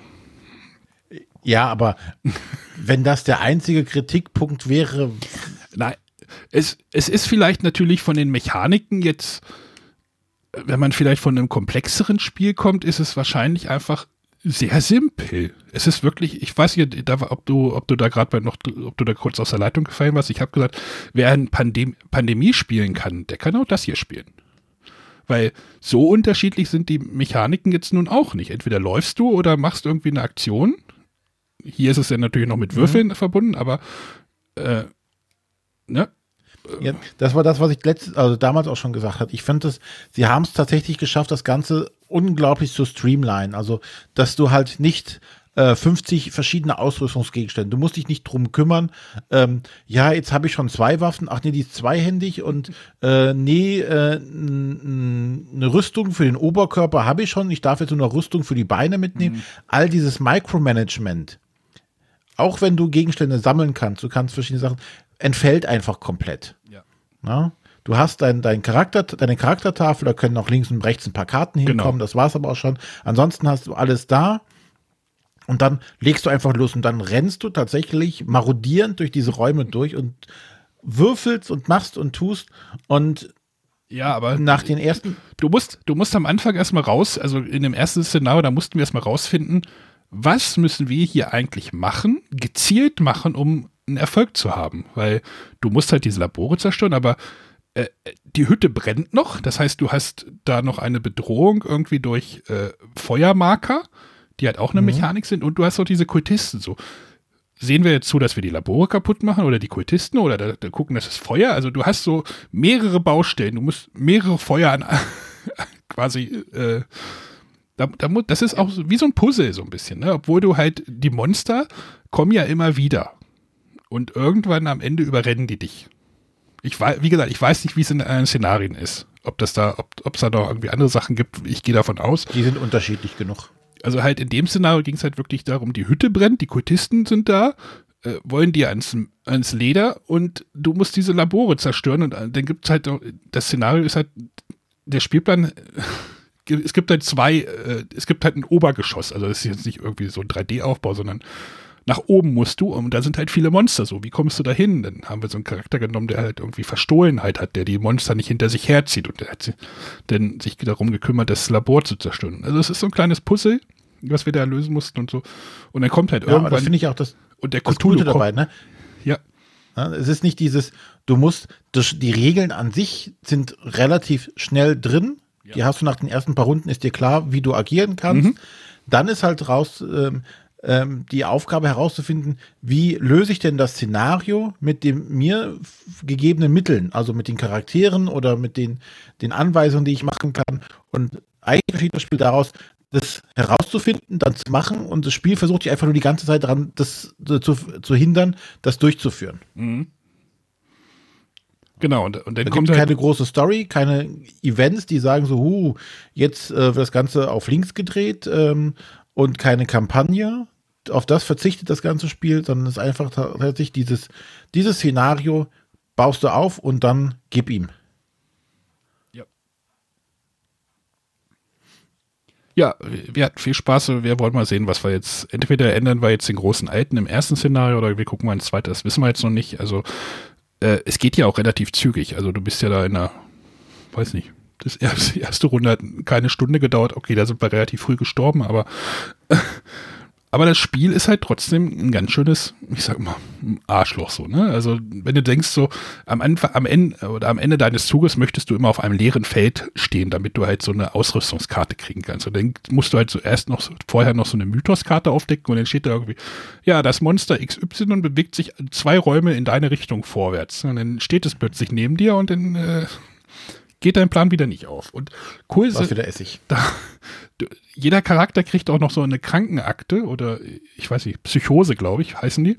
Ja, aber *laughs* wenn das der einzige Kritikpunkt wäre. Nein, es, es ist vielleicht natürlich von den Mechaniken jetzt, wenn man vielleicht von einem komplexeren Spiel kommt, ist es wahrscheinlich einfach sehr simpel. Es ist wirklich, ich weiß nicht, ob du, ob du da gerade noch, ob du da kurz aus der Leitung gefallen warst. Ich habe gesagt, wer ein Pandem Pandemie spielen kann, der kann auch das hier spielen. Weil so unterschiedlich sind die Mechaniken jetzt nun auch nicht. Entweder läufst du oder machst irgendwie eine Aktion. Hier ist es ja natürlich noch mit Würfeln mhm. verbunden, aber äh, ne? Ja, das war das, was ich letztes, also damals auch schon gesagt habe. Ich finde es, sie haben es tatsächlich geschafft, das Ganze unglaublich zu streamline. Also, dass du halt nicht äh, 50 verschiedene Ausrüstungsgegenstände. Du musst dich nicht drum kümmern. Ähm, ja, jetzt habe ich schon zwei Waffen. Ach nee, die ist zweihändig und äh, nee, äh, eine Rüstung für den Oberkörper habe ich schon. Ich darf jetzt nur eine Rüstung für die Beine mitnehmen. Mhm. All dieses Micromanagement. Auch wenn du Gegenstände sammeln kannst, du kannst verschiedene Sachen, entfällt einfach komplett. Ja. Na? Du hast dein, dein Charakter, deine Charaktertafel, da können auch links und rechts ein paar Karten genau. hinkommen, genau. das war's aber auch schon. Ansonsten hast du alles da und dann legst du einfach los und dann rennst du tatsächlich marodierend durch diese Räume durch und würfelst und machst und tust und ja, aber nach den ersten. Du musst, du musst am Anfang erstmal raus, also in dem ersten Szenario, da mussten wir erstmal rausfinden, was müssen wir hier eigentlich machen, gezielt machen, um einen Erfolg zu haben. Weil du musst halt diese Labore zerstören, aber äh, die Hütte brennt noch. Das heißt, du hast da noch eine Bedrohung irgendwie durch äh, Feuermarker, die halt auch eine mhm. Mechanik sind. Und du hast auch diese Kultisten so. Sehen wir jetzt zu, dass wir die Labore kaputt machen oder die Kultisten oder da, da gucken, das ist Feuer? Also du hast so mehrere Baustellen. Du musst mehrere Feuer an *laughs* quasi äh, da, da, das ist auch wie so ein Puzzle so ein bisschen, ne? obwohl du halt, die Monster kommen ja immer wieder. Und irgendwann am Ende überrennen die dich. Ich weiß, wie gesagt, ich weiß nicht, wie es in anderen Szenarien ist. Ob das da, ob es da noch irgendwie andere Sachen gibt. Ich gehe davon aus. Die sind unterschiedlich genug. Also halt in dem Szenario ging es halt wirklich darum, die Hütte brennt, die Kultisten sind da. äh, wollen die ans, ans Leder und du musst diese Labore zerstören und dann gibt es halt, das Szenario ist halt, der Spielplan, *laughs* es gibt halt zwei, äh, es gibt halt ein Obergeschoss, also das ist jetzt nicht irgendwie so ein 3D-Aufbau, sondern nach oben musst du und da sind halt viele Monster so. Wie kommst du da hin? Dann haben wir so einen Charakter genommen, der halt irgendwie Verstohlenheit hat, der die Monster nicht hinter sich herzieht und der hat dann sich darum gekümmert, das Labor zu zerstören. Also es ist so ein kleines Puzzle, was wir da lösen mussten und so. Und dann kommt halt Ja, aber irgendwann das finde ich auch das, und der das Cthulhu Gute dabei, ne? ja, Ja, Es ist nicht dieses, du musst, das, die Regeln an sich sind relativ schnell drin. Die hast du nach den ersten paar Runden, ist dir klar, wie du agieren kannst. Mhm. Dann ist halt raus ähm, ähm, die Aufgabe herauszufinden, wie löse ich denn das Szenario mit dem mir gegebenen Mitteln, also mit den Charakteren oder mit den, den Anweisungen, die ich machen kann. Und eigentlich besteht das Spiel daraus, das herauszufinden, dann zu machen und das Spiel versucht sich einfach nur die ganze Zeit daran, das zu, zu hindern, das durchzuführen. Genau. Und, und dann Da kommt gibt halt, keine große Story, keine Events, die sagen so, huh, jetzt äh, wird das Ganze auf links gedreht ähm, und keine Kampagne. Auf das verzichtet das ganze Spiel, sondern es ist einfach tatsächlich dieses, dieses Szenario baust du auf und dann gib ihm. Ja, wir hatten viel Spaß. Wir wollen mal sehen, was wir jetzt. Entweder ändern wir jetzt den großen Alten im ersten Szenario oder wir gucken mal ins zweite. Das wissen wir jetzt noch nicht. Also, äh, es geht ja auch relativ zügig. Also, du bist ja da in einer, weiß nicht, das erste, erste Runde hat keine Stunde gedauert. Okay, da sind wir relativ früh gestorben, aber. Aber das Spiel ist halt trotzdem ein ganz schönes, ich sag mal, Arschloch so, ne? Also, wenn du denkst, so am Anfang, am Ende oder am Ende deines Zuges möchtest du immer auf einem leeren Feld stehen, damit du halt so eine Ausrüstungskarte kriegen kannst. Und dann musst du halt zuerst noch so- vorher noch so eine Mythoskarte aufdecken und dann steht da irgendwie, ja, das Monster XY bewegt sich zwei Räume in deine Richtung vorwärts. Und dann steht es plötzlich neben dir und dann äh, geht dein Plan wieder nicht auf. Und cool Was ist, wieder Essig. da, jeder Charakter kriegt auch noch so eine Krankenakte oder ich weiß nicht, Psychose, glaube ich, heißen die.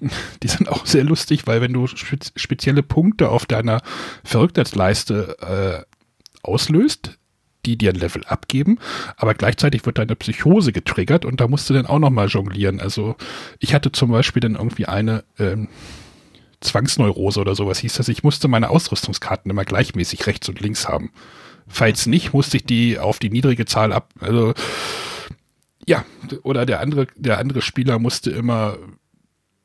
*laughs* Die sind auch sehr lustig, weil wenn du spez spezielle Punkte auf deiner Verrücktheitsleiste äh, auslöst, die dir ein Level abgeben, aber gleichzeitig wird deine Psychose getriggert und da musst du dann auch noch mal jonglieren. Also ich hatte zum Beispiel dann irgendwie eine ähm, Zwangsneurose oder sowas hieß das. Ich musste meine Ausrüstungskarten immer gleichmäßig rechts und links haben. Falls nicht, musste ich die auf die niedrige Zahl ab. Also ja, oder der andere, der andere Spieler musste immer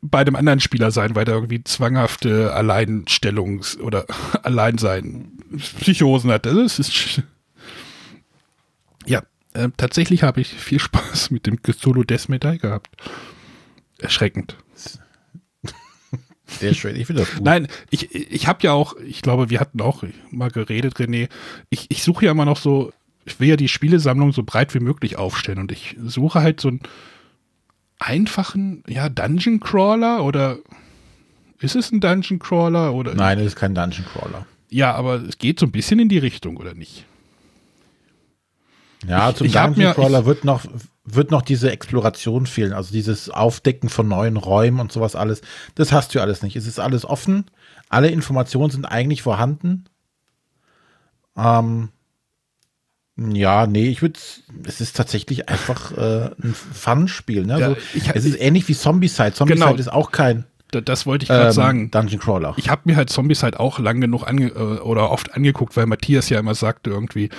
bei dem anderen Spieler sein, weil der irgendwie zwanghafte Alleinstellungs- oder *laughs* Alleinsein Psychosen hat. Das ist sch- ja, äh, tatsächlich habe ich viel Spaß mit dem Cthulhu Death Medaille gehabt. Erschreckend. Sehr schön, ich finde das gut. Nein, ich, ich habe ja auch, ich glaube, wir hatten auch mal geredet, René. Ich, ich suche ja immer noch so, ich will ja die Spielesammlung so breit wie möglich aufstellen und ich suche halt so einen einfachen, ja, Dungeon Crawler oder ist es ein Dungeon Crawler oder? Nein, es ist kein Dungeon Crawler. Ja, aber es geht so ein bisschen in die Richtung, oder nicht? Ja, Ich- zum ich Dungeon Crawler ich- wird noch, wird noch diese Exploration fehlen, also dieses Aufdecken von neuen Räumen und sowas alles. Das hast du ja alles nicht. Es ist alles offen. Alle Informationen sind eigentlich vorhanden. Ähm, ja, nee, ich würde, es ist tatsächlich einfach äh, ein Fun-Spiel. Ne? Ja, so, ich- es ist ähnlich wie Zombicide. Zombicide Genau. ist auch kein Da, das wollte ich gerade ähm, sagen. Dungeon Crawler. Ich habe mir halt Zombies halt auch lang genug ange äh, oder oft angeguckt, weil Matthias ja immer sagte irgendwie,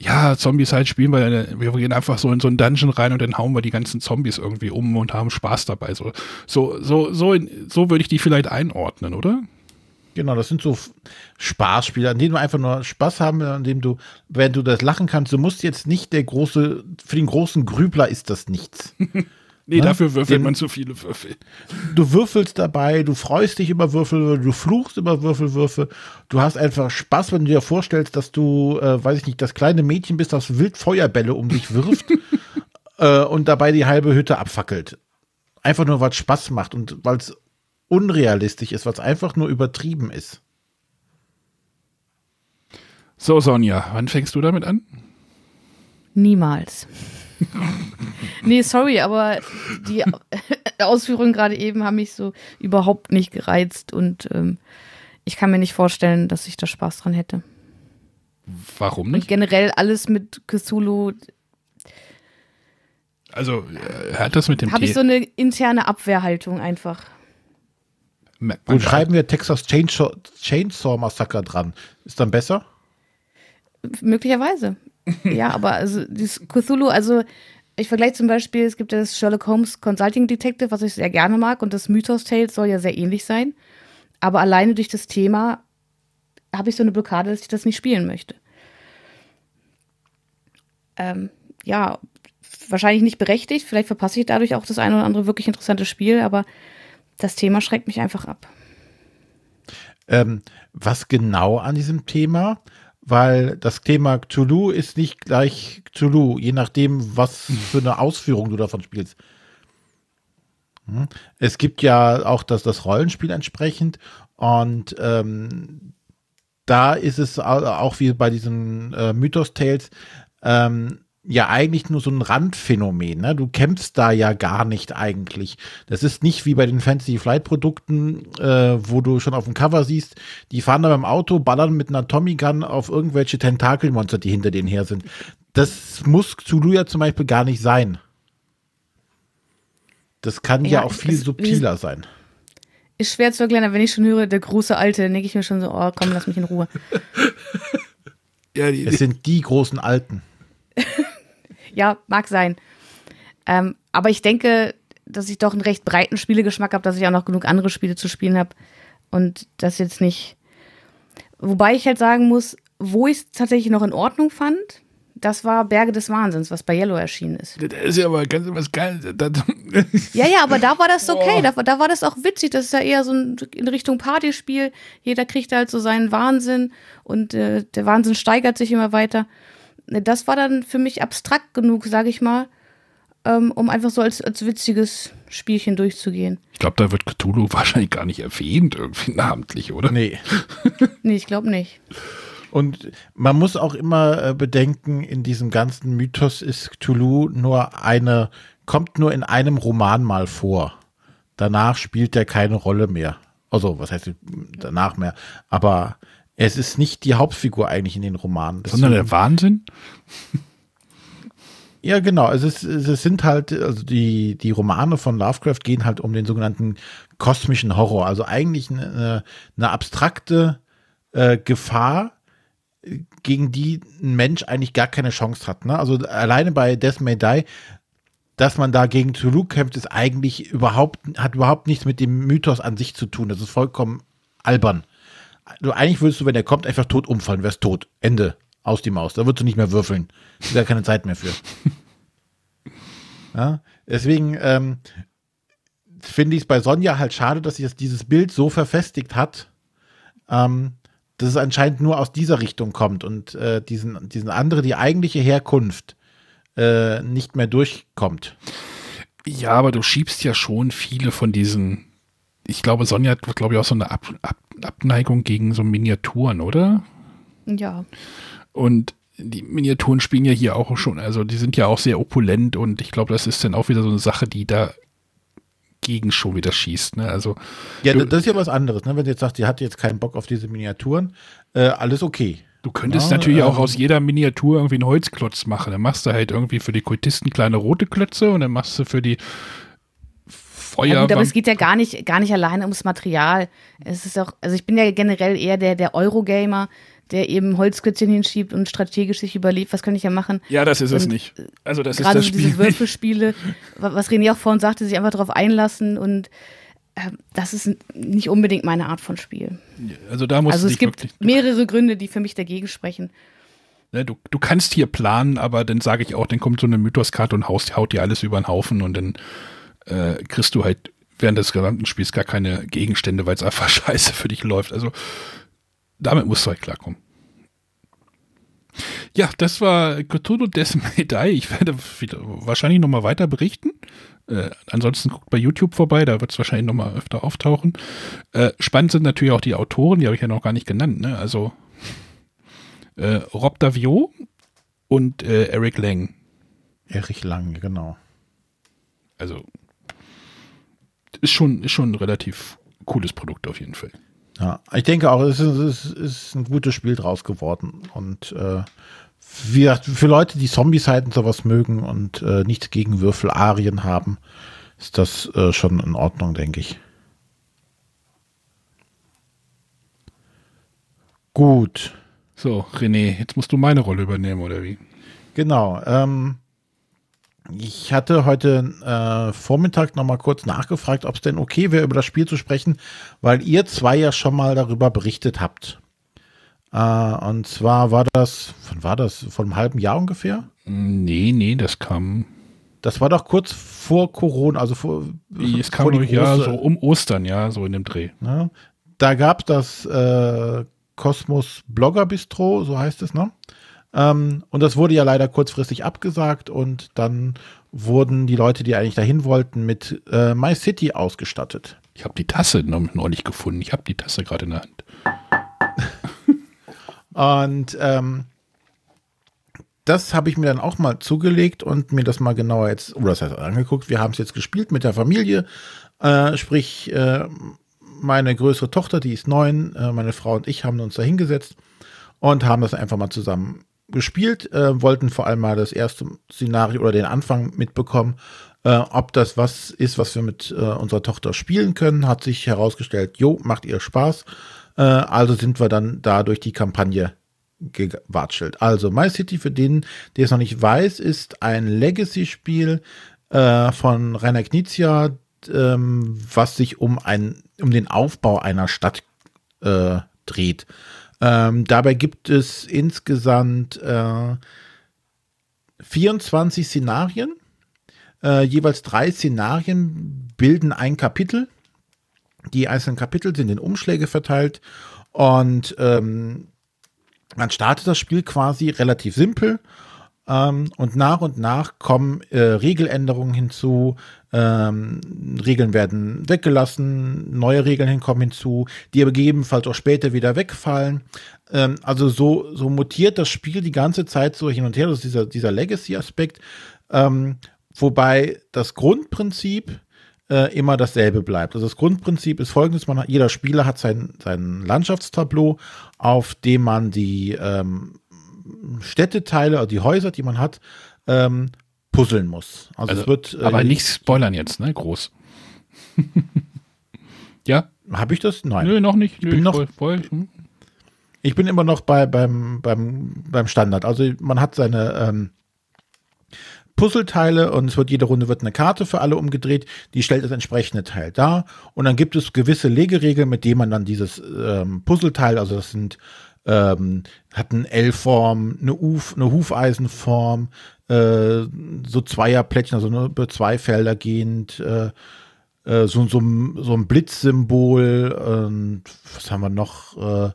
ja, Zombies halt spielen wir, äh, wir gehen einfach so in so einen Dungeon rein und dann hauen wir die ganzen Zombies irgendwie um und haben Spaß dabei. So, so, so, so, in, so würde ich die vielleicht einordnen, oder? Genau, das sind so Spaßspiele, an denen du einfach nur Spaß haben, an dem du, wenn du das lachen kannst, du musst jetzt nicht der große, für den großen Grübler ist das nichts. *laughs* Nee, Ja, dafür würfelt den- man zu viele Würfel. Du würfelst dabei, du freust dich über Würfel, du fluchst über Würfelwürfe, du hast einfach Spaß, wenn du dir vorstellst, dass du, äh, weiß ich nicht, das kleine Mädchen bist, das wild Feuerbälle um dich wirft *laughs* äh, und dabei die halbe Hütte abfackelt. Einfach nur, weil es Spaß macht und weil es unrealistisch ist, weil es einfach nur übertrieben ist. So, Sonja, wann fängst du damit an? Niemals. Nee, sorry, aber die *laughs* Ausführungen gerade eben haben mich so überhaupt nicht gereizt und ähm, ich kann mir nicht vorstellen, dass ich da Spaß dran hätte. Warum Und nicht? generell alles mit Cthulhu Also, äh, hat das mit dem habe ich The- so eine interne Abwehrhaltung einfach. Gut, schreiben wir Texas Chainsaw, Chainsaw Massacre dran. Ist dann besser? Möglicherweise. *laughs* ja, aber also dieses Cthulhu, also ich vergleiche zum Beispiel, es gibt das Sherlock Holmes Consulting Detective, was ich sehr gerne mag, und das Mythos Tales soll ja sehr ähnlich sein. Aber alleine durch das Thema habe ich so eine Blockade, dass ich das nicht spielen möchte. Ähm, ja, wahrscheinlich nicht berechtigt. Vielleicht verpasse ich dadurch auch das eine oder andere wirklich interessante Spiel, aber das Thema schreckt mich einfach ab. Ähm, was genau an diesem Thema? Weil das Thema Cthulhu ist nicht gleich Cthulhu, je nachdem, was für eine Ausführung du davon spielst. Hm? Es gibt ja auch das, das Rollenspiel entsprechend und ähm, da ist es auch wie bei diesen äh, Mythos Tales ähm, ja eigentlich nur so ein Randphänomen. Ne? Du kämpfst da ja gar nicht eigentlich. Das ist nicht wie bei den Fantasy Flight Produkten, äh, wo du schon auf dem Cover siehst, die fahren da beim Auto, ballern mit einer Tommy Gun auf irgendwelche Tentakelmonster, die hinter denen her sind. Das muss Zulu ja zum Beispiel gar nicht sein. Das kann ja, ja auch viel subtiler sein. Ist schwer zu erklären, wenn ich schon höre, der große Alte, dann denke ich mir schon so, oh komm, lass mich in Ruhe. *laughs* ja, die, es sind die großen Alten. *laughs* ja, mag sein. Ähm, aber ich denke, dass ich doch einen recht breiten Spielegeschmack habe, dass ich auch noch genug andere Spiele zu spielen habe. Und das jetzt nicht. Wobei ich halt sagen muss, wo ich es tatsächlich noch in Ordnung fand, das war Berge des Wahnsinns, was bei Yellow erschienen ist. Das ist ja aber ganz was Geiles. *laughs* ja, ja, aber da war das okay. Da, da, war das auch witzig. Das ist ja eher so ein, in Richtung Partyspiel. Jeder kriegt halt so seinen Wahnsinn und äh, der Wahnsinn steigert sich immer weiter. Das war dann für mich abstrakt genug, sage ich mal, ähm, um einfach so als, als witziges Spielchen durchzugehen. Ich glaube, da wird Cthulhu *laughs* wahrscheinlich gar nicht erwähnt, irgendwie namentlich, oder? Nee. *laughs* nee, ich glaube nicht. Und man muss auch immer äh, bedenken, in diesem ganzen Mythos ist Cthulhu nur eine, kommt nur in einem Roman mal vor. Danach spielt er keine Rolle mehr. Also, was heißt danach mehr? Aber es ist nicht die Hauptfigur eigentlich in den Romanen. Deswegen, Sondern der Wahnsinn? *laughs* Ja, genau. Es, es sind halt, also die, die Romane von Lovecraft gehen halt um den sogenannten kosmischen Horror. Also eigentlich eine, eine abstrakte äh, Gefahr, gegen die ein Mensch eigentlich gar keine Chance hat. Ne? Also alleine bei Death May Die, dass man da gegen Tulu kämpft, ist eigentlich überhaupt, hat überhaupt nichts mit dem Mythos an sich zu tun. Das ist vollkommen albern. Du, eigentlich würdest du, wenn der kommt, einfach tot umfallen, wärst tot. Ende. Aus die Maus. Da würdest du nicht mehr würfeln. Ist keine Zeit mehr für. *laughs* ja? Deswegen ähm, finde ich es bei Sonja halt schade, dass sich das, dieses Bild so verfestigt hat, ähm, dass es anscheinend nur aus dieser Richtung kommt und äh, diesen, diesen andere, die eigentliche Herkunft äh, nicht mehr durchkommt. Ja, aber du schiebst ja schon viele von diesen ich glaube, Sonja hat, glaube ich, auch so eine Ab Ab Abneigung gegen so Miniaturen, oder? Ja. Und die Miniaturen spielen ja hier auch schon, also die sind ja auch sehr opulent und ich glaube, das ist dann auch wieder so eine Sache, die da gegen schon wieder schießt. Ne? Also, ja, das ist ja was anderes. Ne? Wenn du jetzt sagst, die hat jetzt keinen Bock auf diese Miniaturen, äh, alles okay. Du könntest ja, natürlich ähm, auch aus jeder Miniatur irgendwie einen Holzklotz machen. Dann machst du halt irgendwie für die Kultisten kleine rote Klötze und dann machst du für die Feuer. Ja, gut, aber es geht ja gar nicht, gar nicht alleine ums Material. Es ist auch, also ich bin ja generell eher der, der Eurogamer, der eben Holzklötzchen hinschiebt und strategisch sich überlebt, was kann ich ja machen. Ja, das ist und es nicht. Also das ist das Spiel. Gerade diese Würfelspiele, was René auch vorhin sagte, sich einfach darauf einlassen und äh, das ist nicht unbedingt meine Art von Spiel. Also da muss Also es gibt mehrere Gründe, die für mich dagegen sprechen. Ne, du, du kannst hier planen, aber dann sage ich auch, dann kommt so eine Mythoskarte und haust, haut dir alles über den Haufen und dann äh, kriegst du halt während des gesamten Spiels gar keine Gegenstände, weil es einfach *laughs* scheiße für dich läuft. Also damit musst du halt klarkommen. Ja, das war Cthulhu Death May. Ich werde wahrscheinlich nochmal weiter berichten. Äh, ansonsten guckt bei YouTube vorbei, da wird es wahrscheinlich nochmal öfter auftauchen. Äh, spannend sind natürlich auch die Autoren, die habe ich ja noch gar nicht genannt. Ne? Also äh, Rob Davio und äh, Eric Lang. Erich Lang, genau. Also ist schon, ist schon ein relativ cooles Produkt auf jeden Fall. Ja, ich denke auch, es ist, es ist ein gutes Spiel draus geworden. Und äh, wie gesagt, für Leute, die Zombies halt sowas mögen und äh, nichts gegen Würfel-Arien haben, ist das äh, schon in Ordnung, denke ich. Gut. So, René, jetzt musst du meine Rolle übernehmen, oder wie? Genau. Ähm, ich hatte heute äh, Vormittag noch mal kurz nachgefragt, ob es denn okay wäre, über das Spiel zu sprechen, weil ihr zwei ja schon mal darüber berichtet habt. Äh, und zwar war das, wann war das? Vor einem halben Jahr ungefähr? Nee, nee, das kam. Das war doch kurz vor Corona, also vor. Es kam vor die durch, ja, so um Ostern, ja, so in dem Dreh. Ne? Da gab das äh, Kosmos Blogger Bistro, so heißt es, ne? Ähm, und das wurde ja leider kurzfristig abgesagt und dann wurden die Leute, die eigentlich dahin wollten, mit äh, My City ausgestattet. Ich habe die Tasse neu- neulich gefunden. Ich habe die Tasse gerade in der Hand. *laughs* Und ähm, das habe ich mir dann auch mal zugelegt und mir das mal genauer jetzt, oder das heißt angeguckt. Wir haben es jetzt gespielt mit der Familie, äh, sprich äh, meine größere Tochter, die ist neun, äh, meine Frau und ich haben uns da hingesetzt und haben das einfach mal zusammen gespielt, äh, wollten vor allem mal das erste Szenario oder den Anfang mitbekommen, äh, ob das was ist, was wir mit äh, unserer Tochter spielen können. Hat sich herausgestellt, jo, macht ihr Spaß. Äh, also sind wir dann da durch die Kampagne gewatschelt. Also My City, für den, der es noch nicht weiß, ist ein Legacy-Spiel äh, von Rainer Knizia, ähm, was sich um, ein, um den Aufbau einer Stadt äh, dreht. Ähm, dabei gibt es insgesamt äh, 24 Szenarien. Äh, jeweils drei Szenarien bilden ein Kapitel. Die einzelnen Kapitel sind in Umschläge verteilt und ähm, man startet das Spiel quasi relativ simpel ähm, und nach und nach kommen äh, Regeländerungen hinzu, ähm, Regeln werden weggelassen, neue Regeln hinkommen hinzu, die aber gegebenenfalls auch später wieder wegfallen. Ähm, also so, so mutiert das Spiel die ganze Zeit so hin und her, das ist dieser, dieser Legacy-Aspekt, ähm, wobei das Grundprinzip äh, immer dasselbe bleibt. Also das Grundprinzip ist folgendes, man hat, jeder Spieler hat sein, sein Landschaftstableau, auf dem man die ähm, Städteteile, also die Häuser, die man hat, ähm, puzzeln muss. Also, Also, es wird. äh, aber nicht spoilern jetzt, ne? Groß. *laughs* ja? Habe ich das? Nein. Nö, noch nicht. Nö, bin ich noch- voll, voll, hm. Ich bin immer noch bei, beim, beim, beim Standard. Also man hat seine ähm, Puzzleteile und es wird jede Runde wird eine Karte für alle umgedreht, die stellt das entsprechende Teil dar. Und dann gibt es gewisse Legeregeln, mit denen man dann dieses ähm, Puzzleteil, also das sind ähm, hat eine L-Form, eine, Uf, eine Hufeisenform, äh, so Zweierplättchen, also nur über zwei Felder gehend, äh, äh, so, so, ein- so ein Blitzsymbol und was haben wir noch? Äh,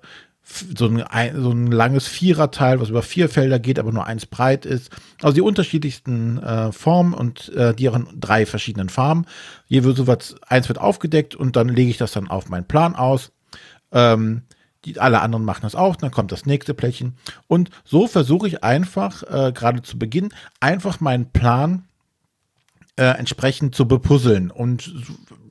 so ein, so ein langes Viererteil, was über vier Felder geht, aber nur eins breit ist. Also die unterschiedlichsten äh, Formen und äh, in drei verschiedenen Farben. Wird sowas, eins wird aufgedeckt und dann lege ich das dann auf meinen Plan aus. Ähm, die, alle anderen machen das auch, dann kommt das nächste Plättchen. Und so versuche ich einfach, äh, gerade zu Beginn, einfach meinen Plan äh, entsprechend zu bepuzzeln und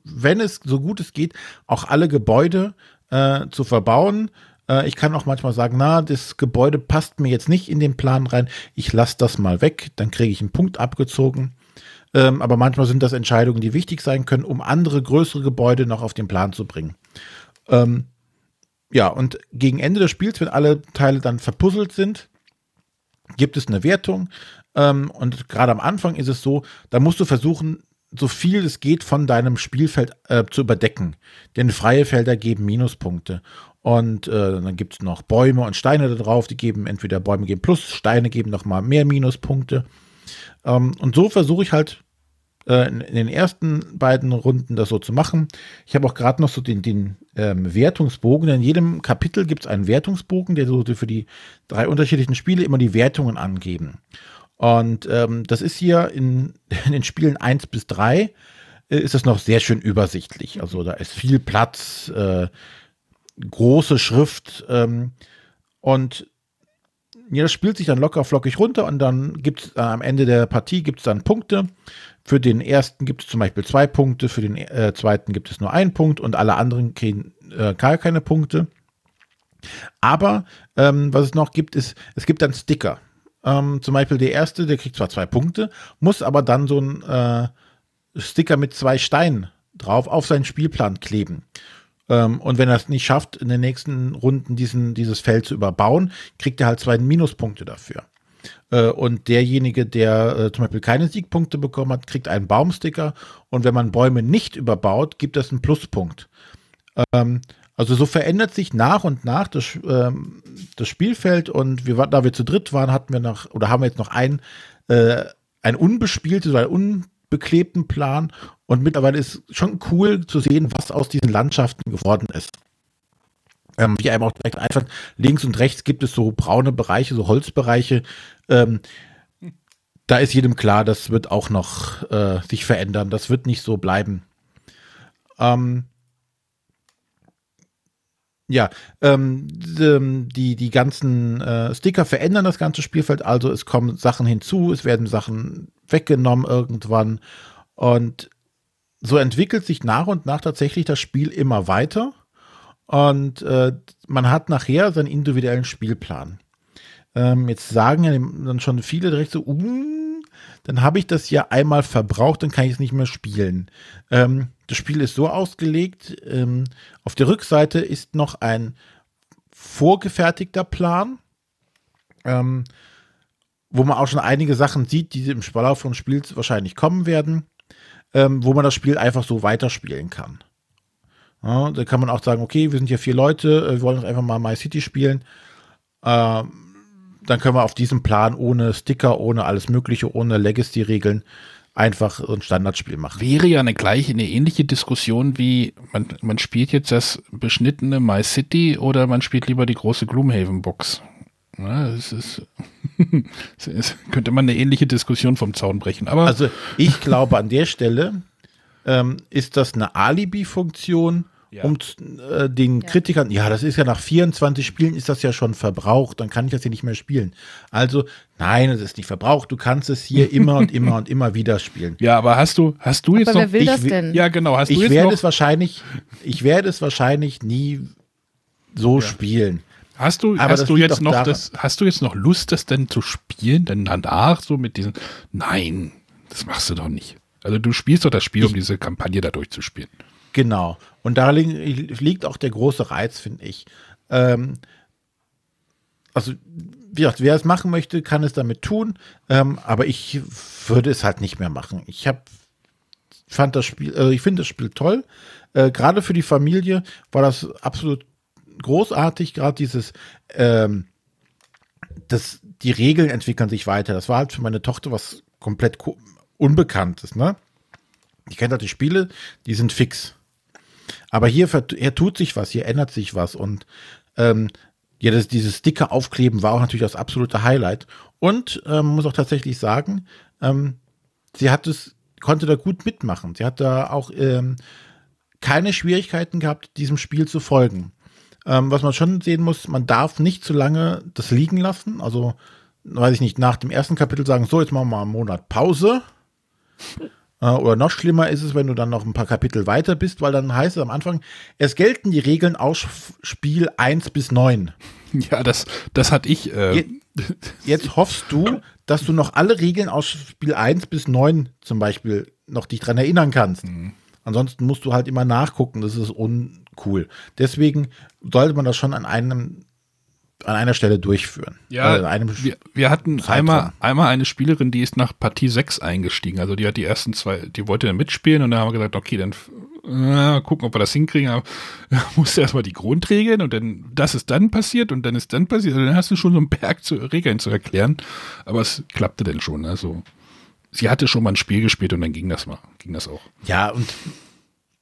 wenn es so gut es geht, auch alle Gebäude äh, zu verbauen. Äh, ich kann auch manchmal sagen, na, das Gebäude passt mir jetzt nicht in den Plan rein, ich lasse das mal weg, dann kriege ich einen Punkt abgezogen. Ähm, aber manchmal sind das Entscheidungen, die wichtig sein können, um andere größere Gebäude noch auf den Plan zu bringen. Ähm, ja, und gegen Ende des Spiels, wenn alle Teile dann verpuzzelt sind, gibt es eine Wertung. Ähm, und gerade am Anfang ist es so, da musst du versuchen, so viel es geht von deinem Spielfeld äh, zu überdecken. Denn freie Felder geben Minuspunkte. Und äh, dann gibt es noch Bäume und Steine da drauf, die geben entweder Bäume geben plus, Steine geben noch mal mehr Minuspunkte. Ähm, und so versuche ich halt äh, in, den ersten beiden Runden das so zu machen. Ich habe auch gerade noch so den, den ähm, Wertungsbogen. In jedem Kapitel gibt es einen Wertungsbogen, der so für die drei unterschiedlichen Spiele immer die Wertungen angeben. Und ähm, das ist hier in, *laughs* in den Spielen 1 bis 3 äh, ist es noch sehr schön übersichtlich. Also da ist viel Platz, äh, große Schrift ähm, und ja, das spielt sich dann locker flockig runter und dann gibt es äh, am Ende der Partie gibt es dann Punkte. Für den ersten gibt es zum Beispiel zwei Punkte, für den äh, zweiten gibt es nur einen Punkt und alle anderen kriegen äh, gar keine Punkte. Aber ähm, was es noch gibt, ist, es gibt dann Sticker. Ähm, zum Beispiel der erste, der kriegt zwar zwei Punkte, muss aber dann so ein äh, Sticker mit zwei Steinen drauf auf seinen Spielplan kleben. Ähm, und wenn er es nicht schafft, in den nächsten Runden diesen, dieses Feld zu überbauen, kriegt er halt zwei Minuspunkte dafür. Äh, und derjenige, der äh, zum Beispiel keine Siegpunkte bekommen hat, kriegt einen Baumsticker. Und wenn man Bäume nicht überbaut, gibt es einen Pluspunkt. Ähm, also so verändert sich nach und nach das, ähm, das Spielfeld und wir, da wir zu dritt waren, hatten wir noch, oder haben wir jetzt noch ein, äh, ein unbespieltes, einen unbeklebten Plan und mittlerweile ist schon cool zu sehen, was aus diesen Landschaften geworden ist. Ähm, wie einem auch direkt einfach links und rechts gibt es so braune Bereiche, so Holzbereiche. Ähm, da ist jedem klar, das wird auch noch äh, sich verändern. Das wird nicht so bleiben. Ähm, ja, ähm, die, die ganzen äh, Sticker verändern das ganze Spielfeld, also es kommen Sachen hinzu, es werden Sachen weggenommen irgendwann und so entwickelt sich nach und nach tatsächlich das Spiel immer weiter und äh, man hat nachher seinen individuellen Spielplan. Ähm, jetzt sagen ja dann schon viele direkt so, uh, dann habe ich das ja einmal verbraucht, dann kann ich es nicht mehr spielen. Ähm, das Spiel ist so ausgelegt, ähm, auf der Rückseite ist noch ein vorgefertigter Plan, ähm, wo man auch schon einige Sachen sieht, die im Verlauf des Spiels wahrscheinlich kommen werden, ähm, wo man das Spiel einfach so weiterspielen kann. Ja, da kann man auch sagen, okay, wir sind hier vier Leute, äh, wir wollen einfach mal My City spielen. Ähm, dann können wir auf diesem Plan ohne Sticker, ohne alles Mögliche, ohne Legacy-Regeln einfach ein Standardspiel machen. Wäre ja eine gleiche, eine ähnliche Diskussion wie, man, man spielt jetzt das beschnittene My City oder man spielt lieber die große Gloomhaven-Box. Ja, das ist, *laughs* ist, könnte man eine ähnliche Diskussion vom Zaun brechen. Aber also ich glaube an der Stelle ähm, ist das eine Alibi-Funktion ja. um äh, den ja. Kritikern, ja, das ist ja nach 24 Spielen ist das ja schon verbraucht, dann kann ich das hier nicht mehr spielen. Also, nein, es ist nicht verbraucht, du kannst es hier *laughs* immer und immer und immer wieder spielen. Ja, aber hast du, hast du aber jetzt wer noch. will ich, das denn? Ja, genau, hast ich du jetzt werde noch, es wahrscheinlich, ich werde es wahrscheinlich nie so ja. spielen. Hast du, aber hast du jetzt noch das, hast du jetzt noch Lust, das denn zu spielen? Denn danach so mit diesen, nein, das machst du doch nicht. Also du spielst doch das Spiel, ich, um diese Kampagne da durchzuspielen. Genau. Und da liegt auch der große Reiz, finde ich. Ähm, also, wie gesagt, wer es machen möchte, kann es damit tun. Ähm, aber ich würde es halt nicht mehr machen. Ich habe fand das Spiel, äh, ich finde das Spiel toll. Äh, Gerade für die Familie war das absolut großartig. Gerade dieses, ähm, das, die Regeln entwickeln sich weiter. Das war halt für meine Tochter was komplett Unbekanntes, ne? Die kennt halt die Spiele, die sind fix. Aber hier, hier tut sich was, hier ändert sich was und ähm, ja, das, dieses dicke Aufkleben war auch natürlich das absolute Highlight. Und ähm, muss auch tatsächlich sagen, ähm, sie hat es, konnte da gut mitmachen. Sie hat da auch ähm, keine Schwierigkeiten gehabt, diesem Spiel zu folgen. Ähm, was man schon sehen muss, man darf nicht zu lange das liegen lassen. Also, weiß ich nicht, nach dem ersten Kapitel sagen, so, jetzt machen wir mal einen Monat Pause. Oder noch schlimmer ist es, wenn du dann noch ein paar Kapitel weiter bist, weil dann heißt es am Anfang, es gelten die Regeln aus Spiel 1 bis 9. *laughs* Ja, das, das hatte ich. Äh Jetzt hoffst du, dass du noch alle Regeln aus Spiel 1 bis 9 zum Beispiel noch dich dran erinnern kannst. Mhm. Ansonsten musst du halt immer nachgucken, das ist uncool. Deswegen sollte man das schon an einem an einer Stelle durchführen. Ja, wir, wir, hatten einmal, einmal eine Spielerin, die ist nach Partie 6 eingestiegen. Also die hat die ersten zwei, die wollte dann mitspielen und dann haben wir gesagt, okay, dann äh, gucken, ob wir das hinkriegen. Aber *laughs* musste erstmal die Grundregeln und dann, das ist dann passiert und dann ist dann passiert. Also dann hast du schon so einen Berg zu Regeln zu erklären. Aber es klappte denn schon. Also sie hatte schon mal ein Spiel gespielt und dann ging das mal, ging das auch. Ja, und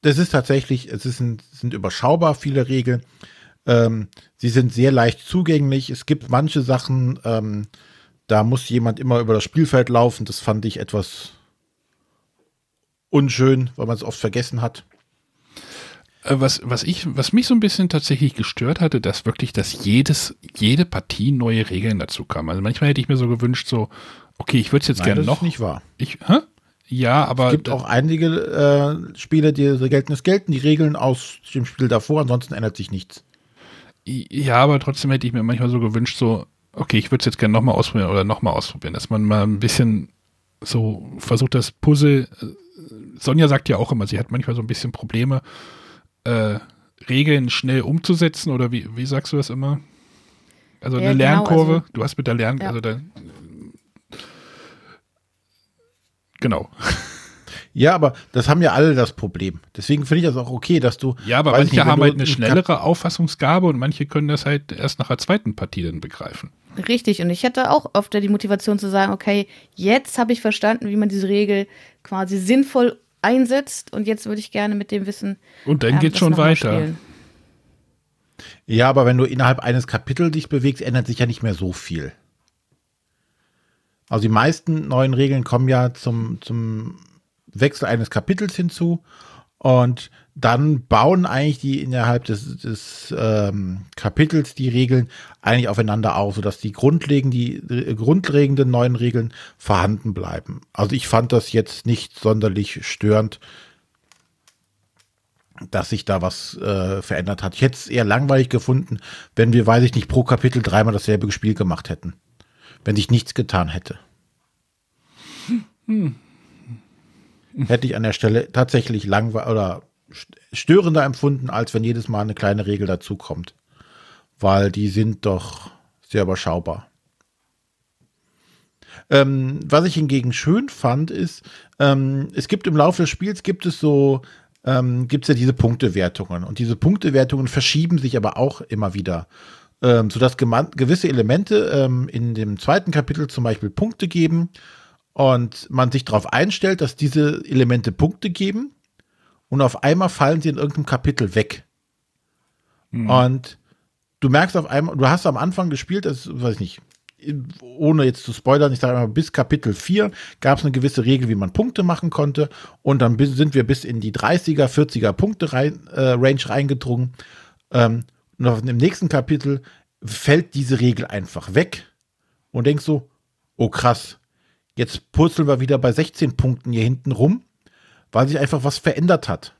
das ist tatsächlich, es ist ein, sind überschaubar viele Regeln. Ähm, sie sind sehr leicht zugänglich. Es gibt manche Sachen, ähm, da muss jemand immer über das Spielfeld laufen. Das fand ich etwas unschön, weil man es oft vergessen hat. Äh, was, was, ich, was mich so ein bisschen tatsächlich gestört hatte, dass wirklich, dass jedes, jede Partie neue Regeln dazu kam. Also manchmal hätte ich mir so gewünscht, so, okay, ich würde es jetzt gerne noch. Das ist nicht wahr. Ich, hä? Ja, aber. Es gibt auch einige äh, Spiele, die so gelten. Es gelten die Regeln aus dem Spiel davor, ansonsten ändert sich nichts. Ja, aber trotzdem hätte ich mir manchmal so gewünscht, so, okay, ich würde es jetzt gerne nochmal ausprobieren oder nochmal ausprobieren, dass man mal ein bisschen so versucht, das Puzzle. Äh, Sonja sagt ja auch immer, sie hat manchmal so ein bisschen Probleme, äh, Regeln schnell umzusetzen oder wie, wie sagst du das immer? Also Ja, eine genau, Lernkurve. also- du hast mit der Lern, Ja. also da, genau. *laughs* Ja, aber das haben ja alle das Problem. Deswegen finde ich das auch okay, dass du. Ja, aber manche nicht, haben halt eine schnellere Auffassungsgabe und manche können das halt erst nach der zweiten Partie dann begreifen. Richtig, und ich hätte auch oft die Motivation zu sagen, okay, jetzt habe ich verstanden, wie man diese Regel quasi sinnvoll einsetzt und jetzt würde ich gerne mit dem Wissen. Und dann ähm, geht's das schon weiter. spielen. Ja, aber wenn du innerhalb eines Kapitels dich bewegst, ändert sich ja nicht mehr so viel. Also die meisten neuen Regeln kommen ja zum, zum Wechsel eines Kapitels hinzu und dann bauen eigentlich die innerhalb des, des ähm, Kapitels die Regeln eigentlich aufeinander auf, sodass die grundlegenden, die äh, grundlegenden neuen Regeln vorhanden bleiben. Also ich fand das jetzt nicht sonderlich störend, dass sich da was äh, verändert hat. Ich hätte es eher langweilig gefunden, wenn wir, weiß ich nicht, pro Kapitel dreimal dasselbe Spiel gemacht hätten. Wenn sich nichts getan hätte. Hätte ich an der Stelle tatsächlich langweilig oder st- störender empfunden, als wenn jedes Mal eine kleine Regel dazukommt. Weil die sind doch sehr überschaubar. Ähm, was ich hingegen schön fand, ist, ähm, es gibt im Laufe des Spiels gibt es so, ähm, gibt es ja diese Punktewertungen. Und diese Punktewertungen verschieben sich aber auch immer wieder. Ähm, sodass gewisse Elemente ähm, in dem zweiten Kapitel zum Beispiel Punkte geben und man sich darauf einstellt, dass diese Elemente Punkte geben und auf einmal fallen sie in irgendeinem Kapitel weg. Und du merkst auf einmal, du hast am Anfang gespielt, das weiß ich nicht, ohne jetzt zu spoilern, ich sage mal, bis Kapitel 4 gab es eine gewisse Regel, wie man Punkte machen konnte. Und dann bis, sind wir bis in die 30er, 40er Punkte rein, äh, Range reingedrungen. Ähm, und dem nächsten Kapitel fällt diese Regel einfach weg und denkst so, oh krass, jetzt purzeln wir wieder bei 16 Punkten hier hinten rum, weil sich einfach was verändert hat.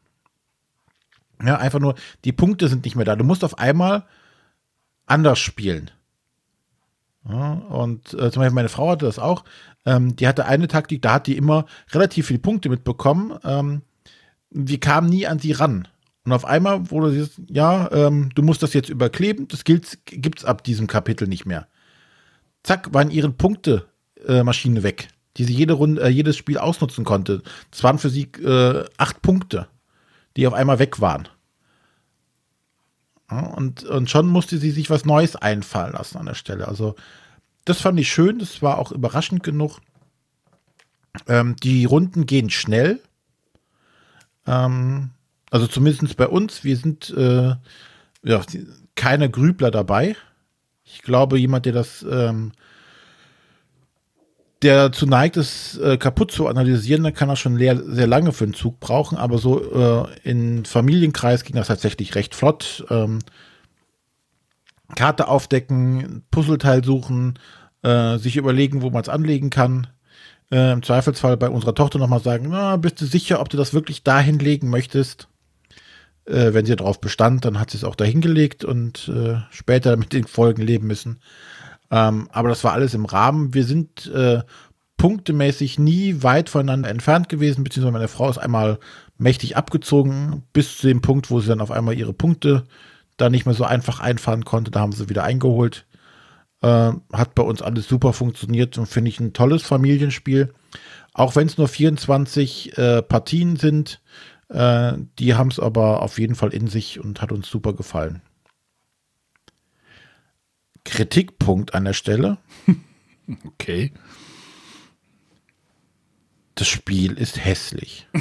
Ja, einfach nur, die Punkte sind nicht mehr da. Du musst auf einmal anders spielen. Ja, und äh, zum Beispiel meine Frau hatte das auch. Ähm, die hatte eine Taktik, da hat die immer relativ viele Punkte mitbekommen. Ähm, wir kamen nie an sie ran. Und auf einmal wurde sie, ja, ähm, du musst das jetzt überkleben, das gilt, gibt's ab diesem Kapitel nicht mehr. Zack, waren ihre Punkte äh, Maschine weg, die sie jede Runde, äh, jedes Spiel ausnutzen konnte. Das waren für sie äh, acht Punkte, die auf einmal weg waren. Ja, und, und schon musste sie sich was Neues einfallen lassen an der Stelle. Also, das fand ich schön, das war auch überraschend genug. Ähm, die Runden gehen schnell. Ähm, also zumindest bei uns, wir sind äh, ja, keine Grübler dabei. Ich glaube, jemand, der das, ähm, der dazu neigt, es äh, kaputt zu analysieren, dann kann er schon leer, sehr lange für einen Zug brauchen. Aber so äh, in Familienkreis ging das tatsächlich recht flott. Ähm, Karte aufdecken, Puzzleteil suchen, äh, sich überlegen, wo man es anlegen kann. Äh, Im Zweifelsfall bei unserer Tochter nochmal sagen, na, bist du sicher, ob du das wirklich dahin legen möchtest? Äh, wenn sie darauf bestand, dann hat sie es auch dahin gelegt und äh, später mit den Folgen leben müssen. Ähm, aber das war alles im Rahmen. Wir sind äh, punktemäßig nie weit voneinander entfernt gewesen, beziehungsweise meine Frau ist einmal mächtig abgezogen, bis zu dem Punkt, wo sie dann auf einmal ihre Punkte da nicht mehr so einfach einfahren konnte. Da haben sie wieder eingeholt. Äh, hat bei uns alles super funktioniert und finde ich ein tolles Familienspiel. Auch wenn es nur 24 äh, Partien sind, äh, die haben es aber auf jeden Fall in sich und hat uns super gefallen. Kritikpunkt an der Stelle. *laughs* Okay. Das Spiel ist hässlich. *laughs*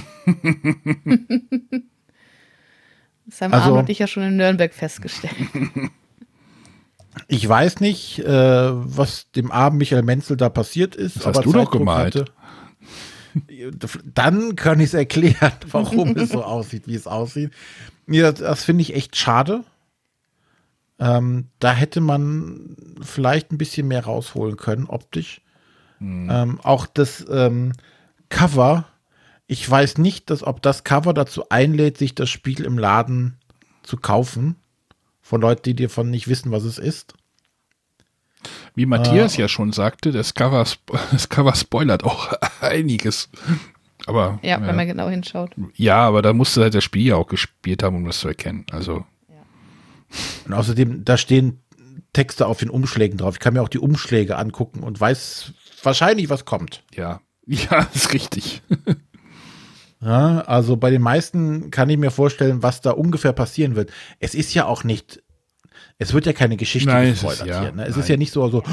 Das haben Also- Arno und ich ja schon in Nürnberg festgestellt. *laughs* Ich weiß nicht, äh, was dem armen Michael Menzel da passiert ist. Das hast du doch Zeitdruck gemalt. Dann kann ich es erklären, warum es so aussieht, wie es aussieht. Ja, das, das finde ich echt schade. Ähm, da hätte man vielleicht ein bisschen mehr rausholen können, optisch. Ähm, auch das ähm, Cover, ich weiß nicht, dass, ob das Cover dazu einlädt, sich das Spiel im Laden zu kaufen. Von Leuten, die davon nicht wissen, was es ist. Wie Matthias ja schon sagte, das Cover, *laughs* das Cover spoilert auch *laughs* einiges. Aber Ja, wenn man genau hinschaut. ja, aber da musste halt das Spiel ja auch gespielt haben, um das zu erkennen. Also Und außerdem, da stehen Texte auf den Umschlägen drauf. Ich kann mir auch die Umschläge angucken und weiß wahrscheinlich, was kommt. ja, *laughs* ja, ist richtig. Ja, also bei den meisten kann ich mir vorstellen, was da ungefähr passieren wird. Es ist ja auch nicht, es wird ja keine Geschichte Nein, es ist- gespoilert ja, hier. Ne? Es nein. ist ja nicht so, so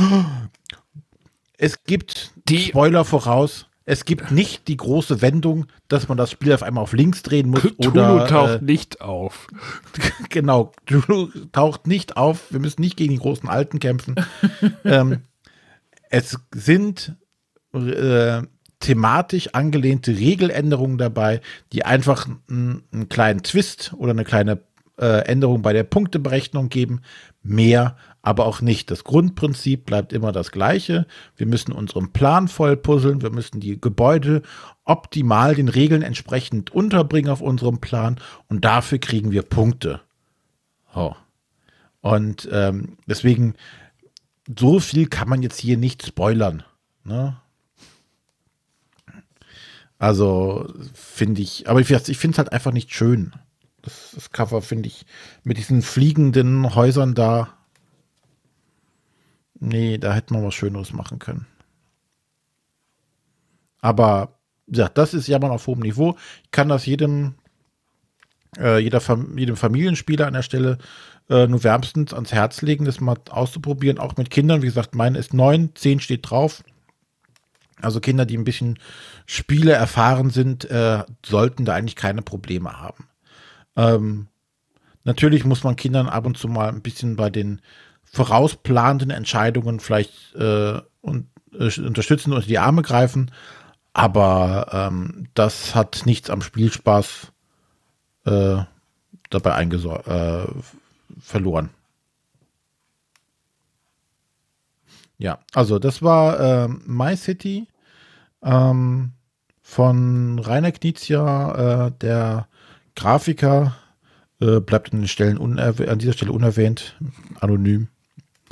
*gasps* es gibt Die- Spoiler voraus. Es gibt nicht die große Wendung, dass man das Spiel auf einmal auf links drehen muss Cthulhu oder taucht äh, nicht auf. *laughs* genau, Cthulhu taucht nicht auf. Wir müssen nicht gegen die großen Alten kämpfen. *laughs* ähm, es sind äh, thematisch angelehnte Regeländerungen dabei, die einfach einen kleinen Twist oder eine kleine äh, Änderung bei der Punkteberechnung geben. Mehr, aber auch nicht. Das Grundprinzip bleibt immer das gleiche. Wir müssen unseren Plan voll puzzeln. Wir müssen die Gebäude optimal den Regeln entsprechend unterbringen auf unserem Plan und dafür kriegen wir Punkte. Oh. Und ähm, deswegen, so viel kann man jetzt hier nicht spoilern. Ne? Also finde ich, aber ich, ich finde es halt einfach nicht schön. Das, das Cover finde ich mit diesen fliegenden Häusern da. Nee, da hätte man was Schöneres machen können. Aber ja, das ist Jammern auf hohem Niveau. Ich kann das jedem, äh, jeder Fam jedem Familienspieler an der Stelle äh, nur wärmstens ans Herz legen, das mal auszuprobieren, auch mit Kindern. Wie gesagt, meine ist neun, zehn steht drauf. Also Kinder, die ein bisschen Spiele erfahren sind, äh, sollten da eigentlich keine Probleme haben. Ähm, natürlich muss man Kindern ab und zu mal ein bisschen bei den vorausplanenden Entscheidungen vielleicht äh, und, äh, unterstützen und die Arme greifen. Aber ähm, das hat nichts am Spielspaß äh, dabei äh, verloren. Ja, also das war äh, My City ähm, von Rainer Knizia, äh, der Grafiker, äh, bleibt an, an dieser Stelle unerwähnt, anonym.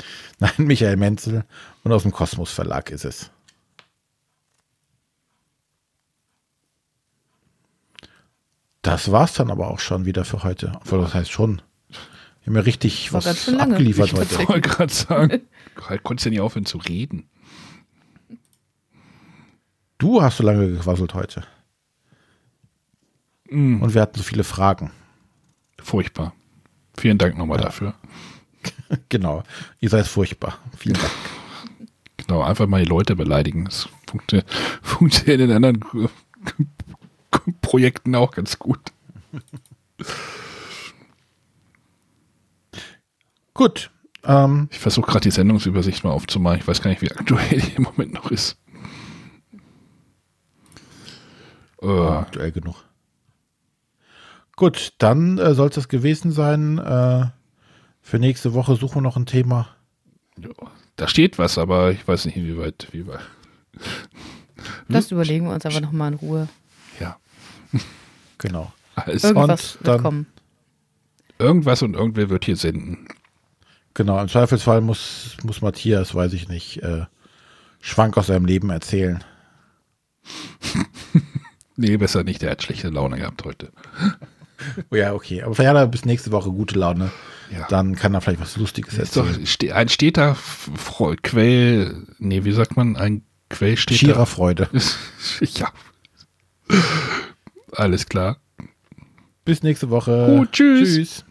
*laughs* Nein, Michael Menzel und aus dem Kosmos Verlag ist es. Das war's dann aber auch schon wieder für heute. Obwohl, das heißt schon. Wir haben ja richtig War was abgeliefert Ich heute. Ich wollte gerade sagen, *laughs* halt konntest ja nicht aufhören zu reden. Du hast so lange gequasselt heute. Mm, Und wir hatten so viele Fragen. furchtbar. Vielen Dank nochmal dafür. *laughs* Genau. Ihr seid furchtbar. Vielen Dank. Genau, einfach mal die Leute beleidigen. Das funktio- funktioniert in anderen *laughs* Projekten auch ganz gut. *laughs* Gut. Ähm, Ich versuche gerade die Sendungsübersicht mal aufzumachen. Ich weiß gar nicht, wie aktuell die im Moment noch ist. Äh, aktuell genug. Gut, dann äh, soll es das gewesen sein. Äh, für nächste Woche suchen wir noch ein Thema. ja, da steht was, aber ich weiß nicht, wie weit. Wie weit. Das überlegen wir uns aber nochmal in Ruhe. Ja, Genau. alles. Irgendwas Und dann- wird kommen. Irgendwas und irgendwer wird hier senden. Genau. Im Zweifelsfall muss, muss Matthias, weiß ich nicht, äh, Schwank aus seinem Leben erzählen. *laughs* Nee, besser nicht. Der hat schlechte Laune gehabt heute. Oh *laughs* ja, okay. Aber vielleicht hat er bis nächste Woche gute Laune. Ja. Dann kann er vielleicht was Lustiges Ist doch erzählen. ein steter Fre- Quell. Nee, wie sagt man? Ein Quell steht Schierer Freude. *laughs* ja. Alles klar. Bis nächste Woche. Gut, tschüss. Tschüss.